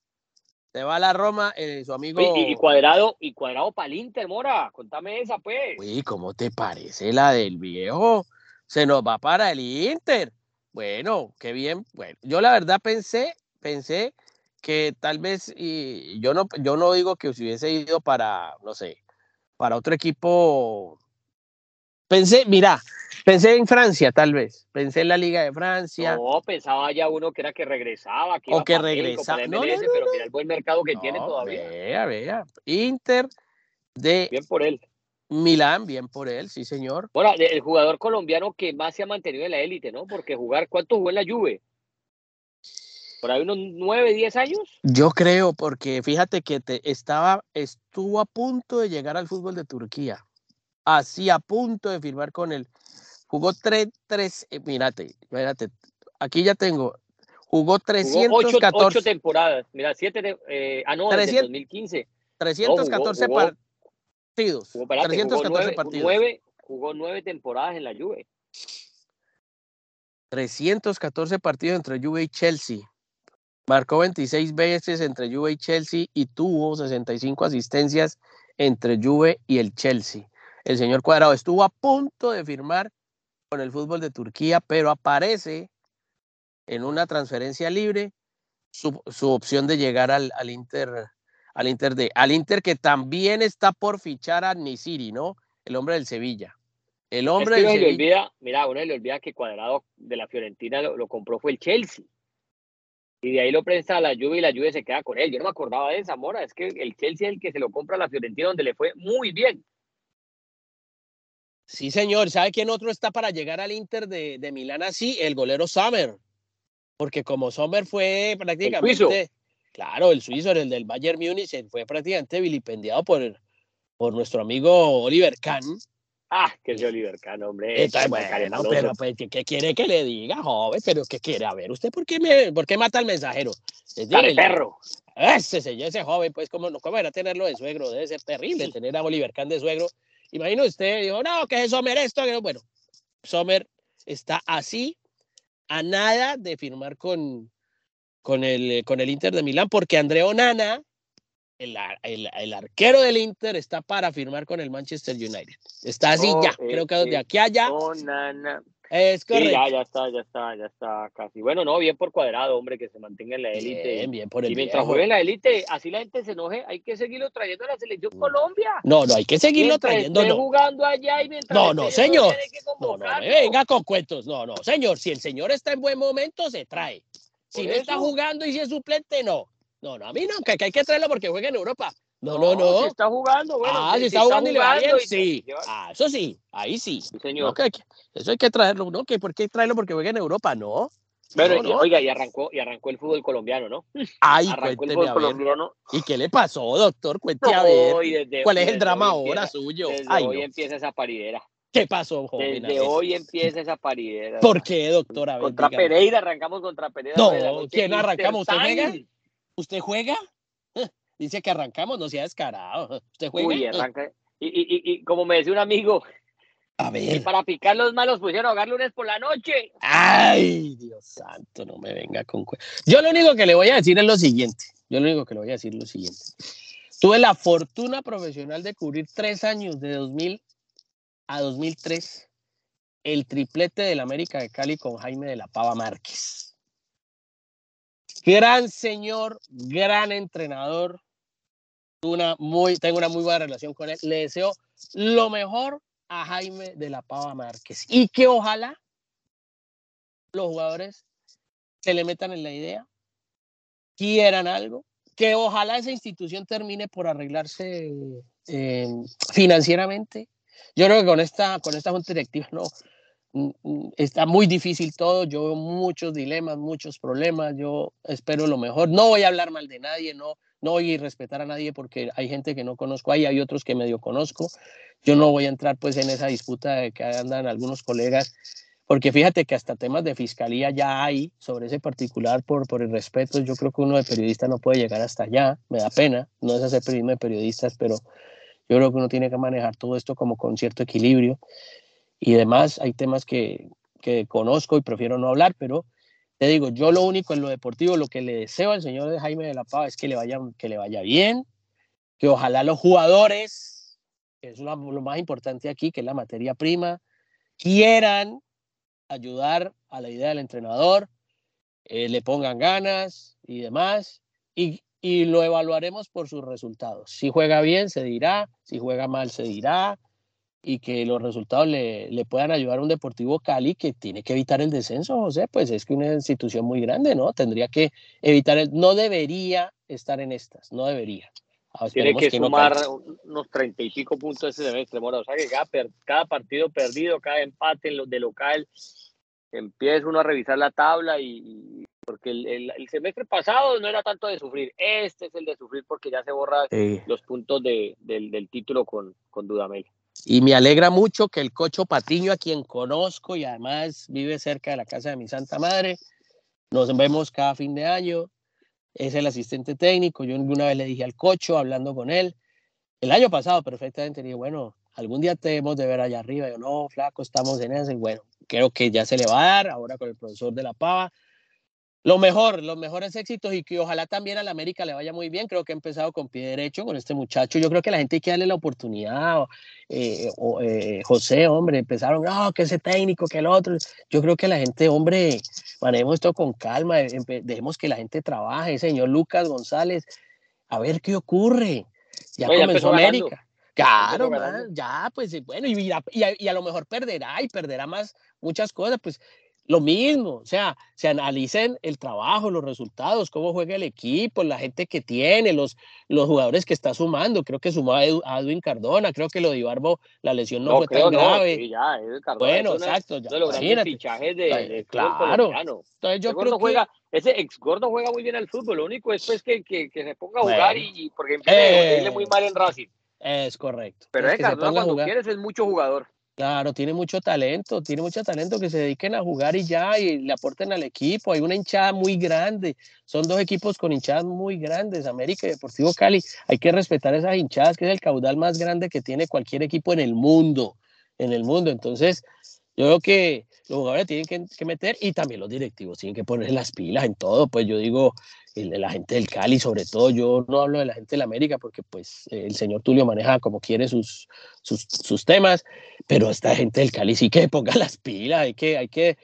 Se va a la Roma, eh, su amigo. Y, y cuadrado, y cuadrado para el Inter, Mora, contame esa, pues. Uy, ¿cómo te parece la del viejo? Se nos va para el Inter. Bueno, qué bien. Bueno, yo la verdad pensé, pensé que tal vez, y yo no, yo no digo que se hubiese ido para, no sé, para otro equipo. Pensé, mira, pensé en Francia, tal vez. Pensé en la Liga de Francia. No, pensaba ya uno que era que regresaba, que O que para México, regresa- para no, no, no, pero mira el buen mercado que tiene todavía. Vea, vea. Inter de Bien por él. Milán, bien por él, sí, señor. Bueno, el jugador colombiano que más se ha mantenido en la élite, ¿no? Porque jugar, ¿cuánto jugó en la Juve? Por ahí unos 9, 10 años. Yo creo, porque fíjate que te estaba, estuvo a punto de llegar al fútbol de Turquía. Así a punto de firmar con él. Jugó tres, tres, eh, mírate, mírate, aquí ya tengo. Jugó Jugó 8, 314, temporadas. Mira, 7, eh, ah, no, desde 300. 2015. 314 jugó- partidos. Jugó, espérate, 314 jugó nueve, partidos. nueve- jugó nueve temporadas en la Juve. 314 partidos entre Juve y Chelsea. Marcó 26 veces entre Juve y Chelsea y tuvo 65 asistencias entre Juve y el Chelsea. El señor Cuadrado estuvo a punto de firmar con el fútbol de Turquía, pero aparece en una transferencia libre su, su opción de llegar al, al Inter, al Inter de, al Inter que también está por fichar a Nisiri, ¿no? El hombre del Sevilla. El Es hombre que del Sevilla. olvida, mira, uno le olvida que Cuadrado de la Fiorentina lo, lo compró fue el Chelsea. Y de ahí lo presta a la Juve y la Juve se queda con él. Yo no me acordaba de esa mora. Es que el Chelsea es el que se lo compra a la Fiorentina, donde le fue muy bien. Sí, señor. ¿Sabe quién otro está para llegar al Inter de, de Milán así? El golero Sommer. Porque como Sommer fue prácticamente. Claro, el suizo, el del Bayern Múnich, fue prácticamente vilipendiado por, por nuestro amigo Oliver Kahn. Ah, que es Oliver Kahn, hombre. Entonces, bueno, pero pues, ¿qué quiere que le diga, joven? ¿Pero qué quiere? A ver, ¿usted por qué, me, por qué mata al mensajero? Dale, perro. Ese señor, ese joven, pues, ¿cómo, ¿cómo era tenerlo de suegro? Debe ser terrible tener a Oliver Kahn de suegro. Imagino usted, dijo, no, que es Sommer esto. Bueno, Sommer está así, a nada de firmar con, con el, eh, con el Inter de Milán, porque Andrea Onana, el, el, el, arquero del Inter, está para firmar con el Manchester United. Está así ya, creo que de aquí a allá. Onana. Es correcto. Sí, ya, ya está, ya está, ya está casi. Bueno, no, bien por cuadrado, hombre, que se mantenga en la élite. Bien, bien por el Y mientras juegue en la élite, así la gente se enoje, hay que seguirlo trayendo a la selección Colombia. No, no, hay que seguirlo Mientras trayendo. esté No. jugando allá y mientras No, no, señor. No, no, venga con cuentos. No, no, señor. Si el señor está en buen momento, se trae. Si no está jugando y si es suplente, no. No, no, a mí no, que hay que traerlo porque juega en Europa. No, no, no. Si está jugando, bueno. ah, si está jugando y le va bien, sí. Ah, eso sí, ahí sí. Sí, señor. No, que, que- eso hay que traerlo, ¿no? Que ¿Por qué traerlo porque juega en Europa? No. No. oiga, y arrancó, y arrancó el fútbol colombiano, ¿no? Ay, arrancó el fútbol a ver. colombiano. ¿Y qué le pasó, doctor? Cuente a ver. desde- ¿Cuál es el drama ahora empieza- suyo? Desde Ay, hoy empieza esa paridera. ¿Qué pasó, joven? Desde hoy empieza esa paridera. ¿Por qué, doctor? A ver, Contra dígame. Pereira, arrancamos contra Pereira. No. ¿quién arrancamos? ¿Usted juega? ¿Usted juega? Dice que arrancamos, no sea descarado. ¿Usted juega? Uy, arranca. Y, y, y, y como me decía un amigo, A y para picar los malos pusieron a jugar lunes por la noche. Ay, Dios santo, no me venga con Yo lo único que le voy a decir es lo siguiente. Yo lo único que le voy a decir es lo siguiente. Tuve la fortuna profesional de cubrir tres años, de 2000 a 2003, el triplete del América de Cali con Jaime de la Pava Márquez. Gran señor, gran entrenador. Una muy, tengo una muy buena relación con él. Le deseo lo mejor a Jaime de la Pava Márquez y que ojalá los jugadores se le metan en la idea, quieran algo, que ojalá esa institución termine por arreglarse eh, financieramente. Yo creo que con esta, con esta junta directiva no, mm, mm, está muy difícil todo, yo veo muchos dilemas, muchos problemas, yo espero lo mejor. No voy a hablar mal de nadie, no, no voy a irrespetar a nadie porque hay gente que no conozco ahí, hay otros que medio conozco. Yo no voy a entrar pues en esa disputa de que andan algunos colegas porque fíjate que hasta temas de fiscalía ya hay sobre ese particular por, por el respeto. Yo creo que uno de periodista no puede llegar hasta allá, me da pena, no es hacer periodismo de periodistas, pero yo creo que uno tiene que manejar todo esto como con cierto equilibrio. Y demás, hay temas que, que conozco y prefiero no hablar, pero te digo, yo lo único en lo deportivo, lo que le deseo al señor Jaime de la Pava es que le vaya, que le vaya bien, que ojalá los jugadores, que es lo, más importante aquí, que es la materia prima, quieran ayudar a la idea del entrenador, eh, le pongan ganas y demás, y, y, lo evaluaremos por sus resultados. Si juega bien, se dirá, si juega mal, se dirá, y que los resultados le, le puedan ayudar a un Deportivo Cali que tiene que evitar el descenso, José, pues es que una institución muy grande, ¿no? Tendría que evitar, el, no debería estar en estas, no debería. Ah, Tiene que, que sumar no unos treinta y pico puntos ese semestre, Mora. O sea que cada, per, cada partido perdido, cada empate de local, empieza uno a revisar la tabla y, porque el, el, el, semestre pasado no era tanto de sufrir, este es el de sufrir porque ya se borran sí. los puntos de, del, del, título con, con Dudamel. Y me alegra mucho que el Cocho Patiño, a quien conozco y además vive cerca de la casa de mi Santa Madre, nos vemos cada fin de año, es el asistente técnico, yo una vez le dije al Cocho, hablando con él, el año pasado perfectamente, dije, bueno, algún día tenemos de ver allá arriba, yo no, flaco, estamos en eso, y bueno, creo que ya se le va a dar, ahora con el profesor de la Pava, lo mejor, los mejores éxitos y que ojalá también a la América le vaya muy bien. Creo que ha empezado con pie derecho con este muchacho. Yo creo que la gente hay que darle la oportunidad. Eh, o, eh, José, hombre, empezaron, no, que ese técnico, que el otro. Yo creo que la gente, hombre, manejemos esto con calma, dejemos que la gente trabaje. Señor Lucas González, a ver qué ocurre. Ya Oye, comenzó ya América. Claro, man, ya, pues bueno, y, y, a, y, a, lo mejor perderá y perderá más muchas cosas, pues lo mismo, o sea, se analicen el trabajo, los resultados, cómo juega el equipo, la gente que tiene, los, los jugadores que está sumando. Creo que sumó a, Edwin Cardona, creo que lo de Ibarbo, la lesión no, fue tan grave. bueno, exacto. Ya, de fichajes de, claro. Entonces yo creo juega, ese ex gordo juega muy bien al fútbol. Lo único es pues, que, que, que, se ponga a jugar y, porque empieza eh, muy mal en Racing. Es correcto. Pero es, Cardona cuando quieres es mucho jugador. Claro, tiene mucho talento, tiene mucho talento que se dediquen a jugar y ya, y le aporten al equipo. Hay una hinchada muy grande, son dos equipos con hinchadas muy grandes, América y Deportivo Cali. Hay que respetar esas hinchadas, que es el caudal más grande que tiene cualquier equipo en el mundo, en el mundo. Entonces, yo creo que los jugadores tienen que, meter y también los directivos tienen que poner las pilas en todo. Pues yo digo, la gente del Cali, sobre todo, yo no hablo de la gente del América porque pues el señor Tulio maneja como quiere sus, sus, temas, pero esta gente del Cali sí que ponga las pilas, hay que, hay que,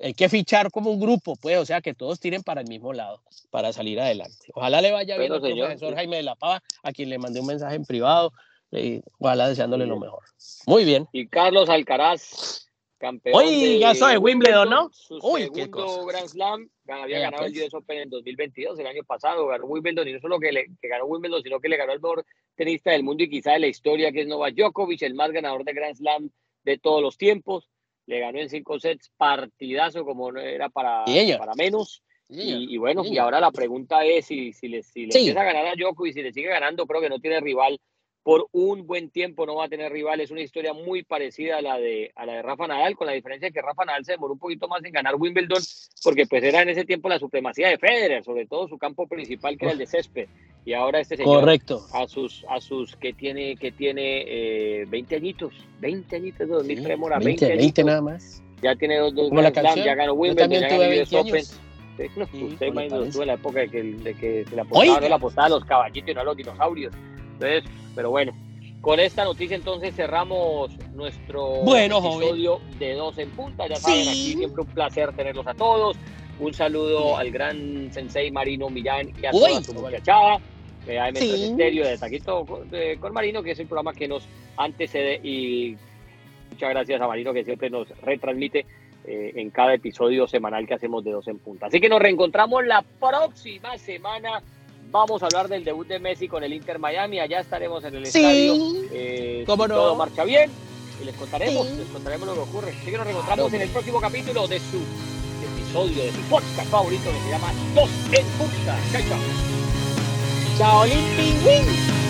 hay que fichar como un grupo, pues, o sea, que todos tiren para el mismo lado, para salir adelante. Ojalá le vaya bien al profesor Jaime de la Pava, a quien le mandé un mensaje en privado, y ojalá deseándole lo mejor. Muy bien. Y Carlos Alcaraz, campeón. Uy, ya soy Wimbledon, ¿no? Su Uy, segundo Grand Slam. Había ganado el pues. US Open en 2022, el año pasado. Ganó Wimbledon y no solo que, le, que ganó Wimbledon, sino que le ganó el mejor tenista del mundo y quizá de la historia, que es Novak Djokovic, el más ganador de Grand Slam de todos los tiempos. Le ganó en cinco sets, partidazo como no era para, para menos. y, bueno, y ahora la pregunta es si, si le, si le empieza a ganar a Djokovic, si le sigue ganando, creo que no tiene rival por un buen tiempo no va a tener rival. Es una historia muy parecida a la de, a la de Rafa Nadal, con la diferencia de que Rafa Nadal se demoró un poquito más en ganar Wimbledon, porque pues era en ese tiempo la supremacía de Federer, sobre todo su campo principal que era el de césped. Y ahora este señor Correcto. a sus a sus que tiene que tiene eh, 20 añitos, 20 añitos de 2003 mora, 20, 20, 20 nada más. Ya tiene dos, dos ya ganó Wimbledon, ya ganó US Open. No, usted imagínate, en la época de que, de que se le apostaba, no le apostaba a los caballitos y no a los dinosaurios. Entonces, pero bueno, con esta noticia entonces cerramos nuestro episodio de dos en punta. Ya saben, aquí siempre un placer tenerlos a todos. Un saludo al gran sensei Marino Millán y a toda su muchachada de AM sí. de Taquito con Marino, que es el programa que nos antecede y muchas gracias a Marino que siempre nos retransmite eh, en cada episodio semanal que hacemos de dos en punta. Así que nos reencontramos la próxima semana Vamos a hablar del debut de Messi con el Inter Miami. Allá estaremos en el estadio. Eh, ¿Cómo no? Todo marcha bien. Y les contaremos, les contaremos lo que ocurre. Así que nos reencontramos en el próximo capítulo de su episodio, de su podcast favorito que se llama Dos en Punta. Chao, chao. Chao, Pingüín.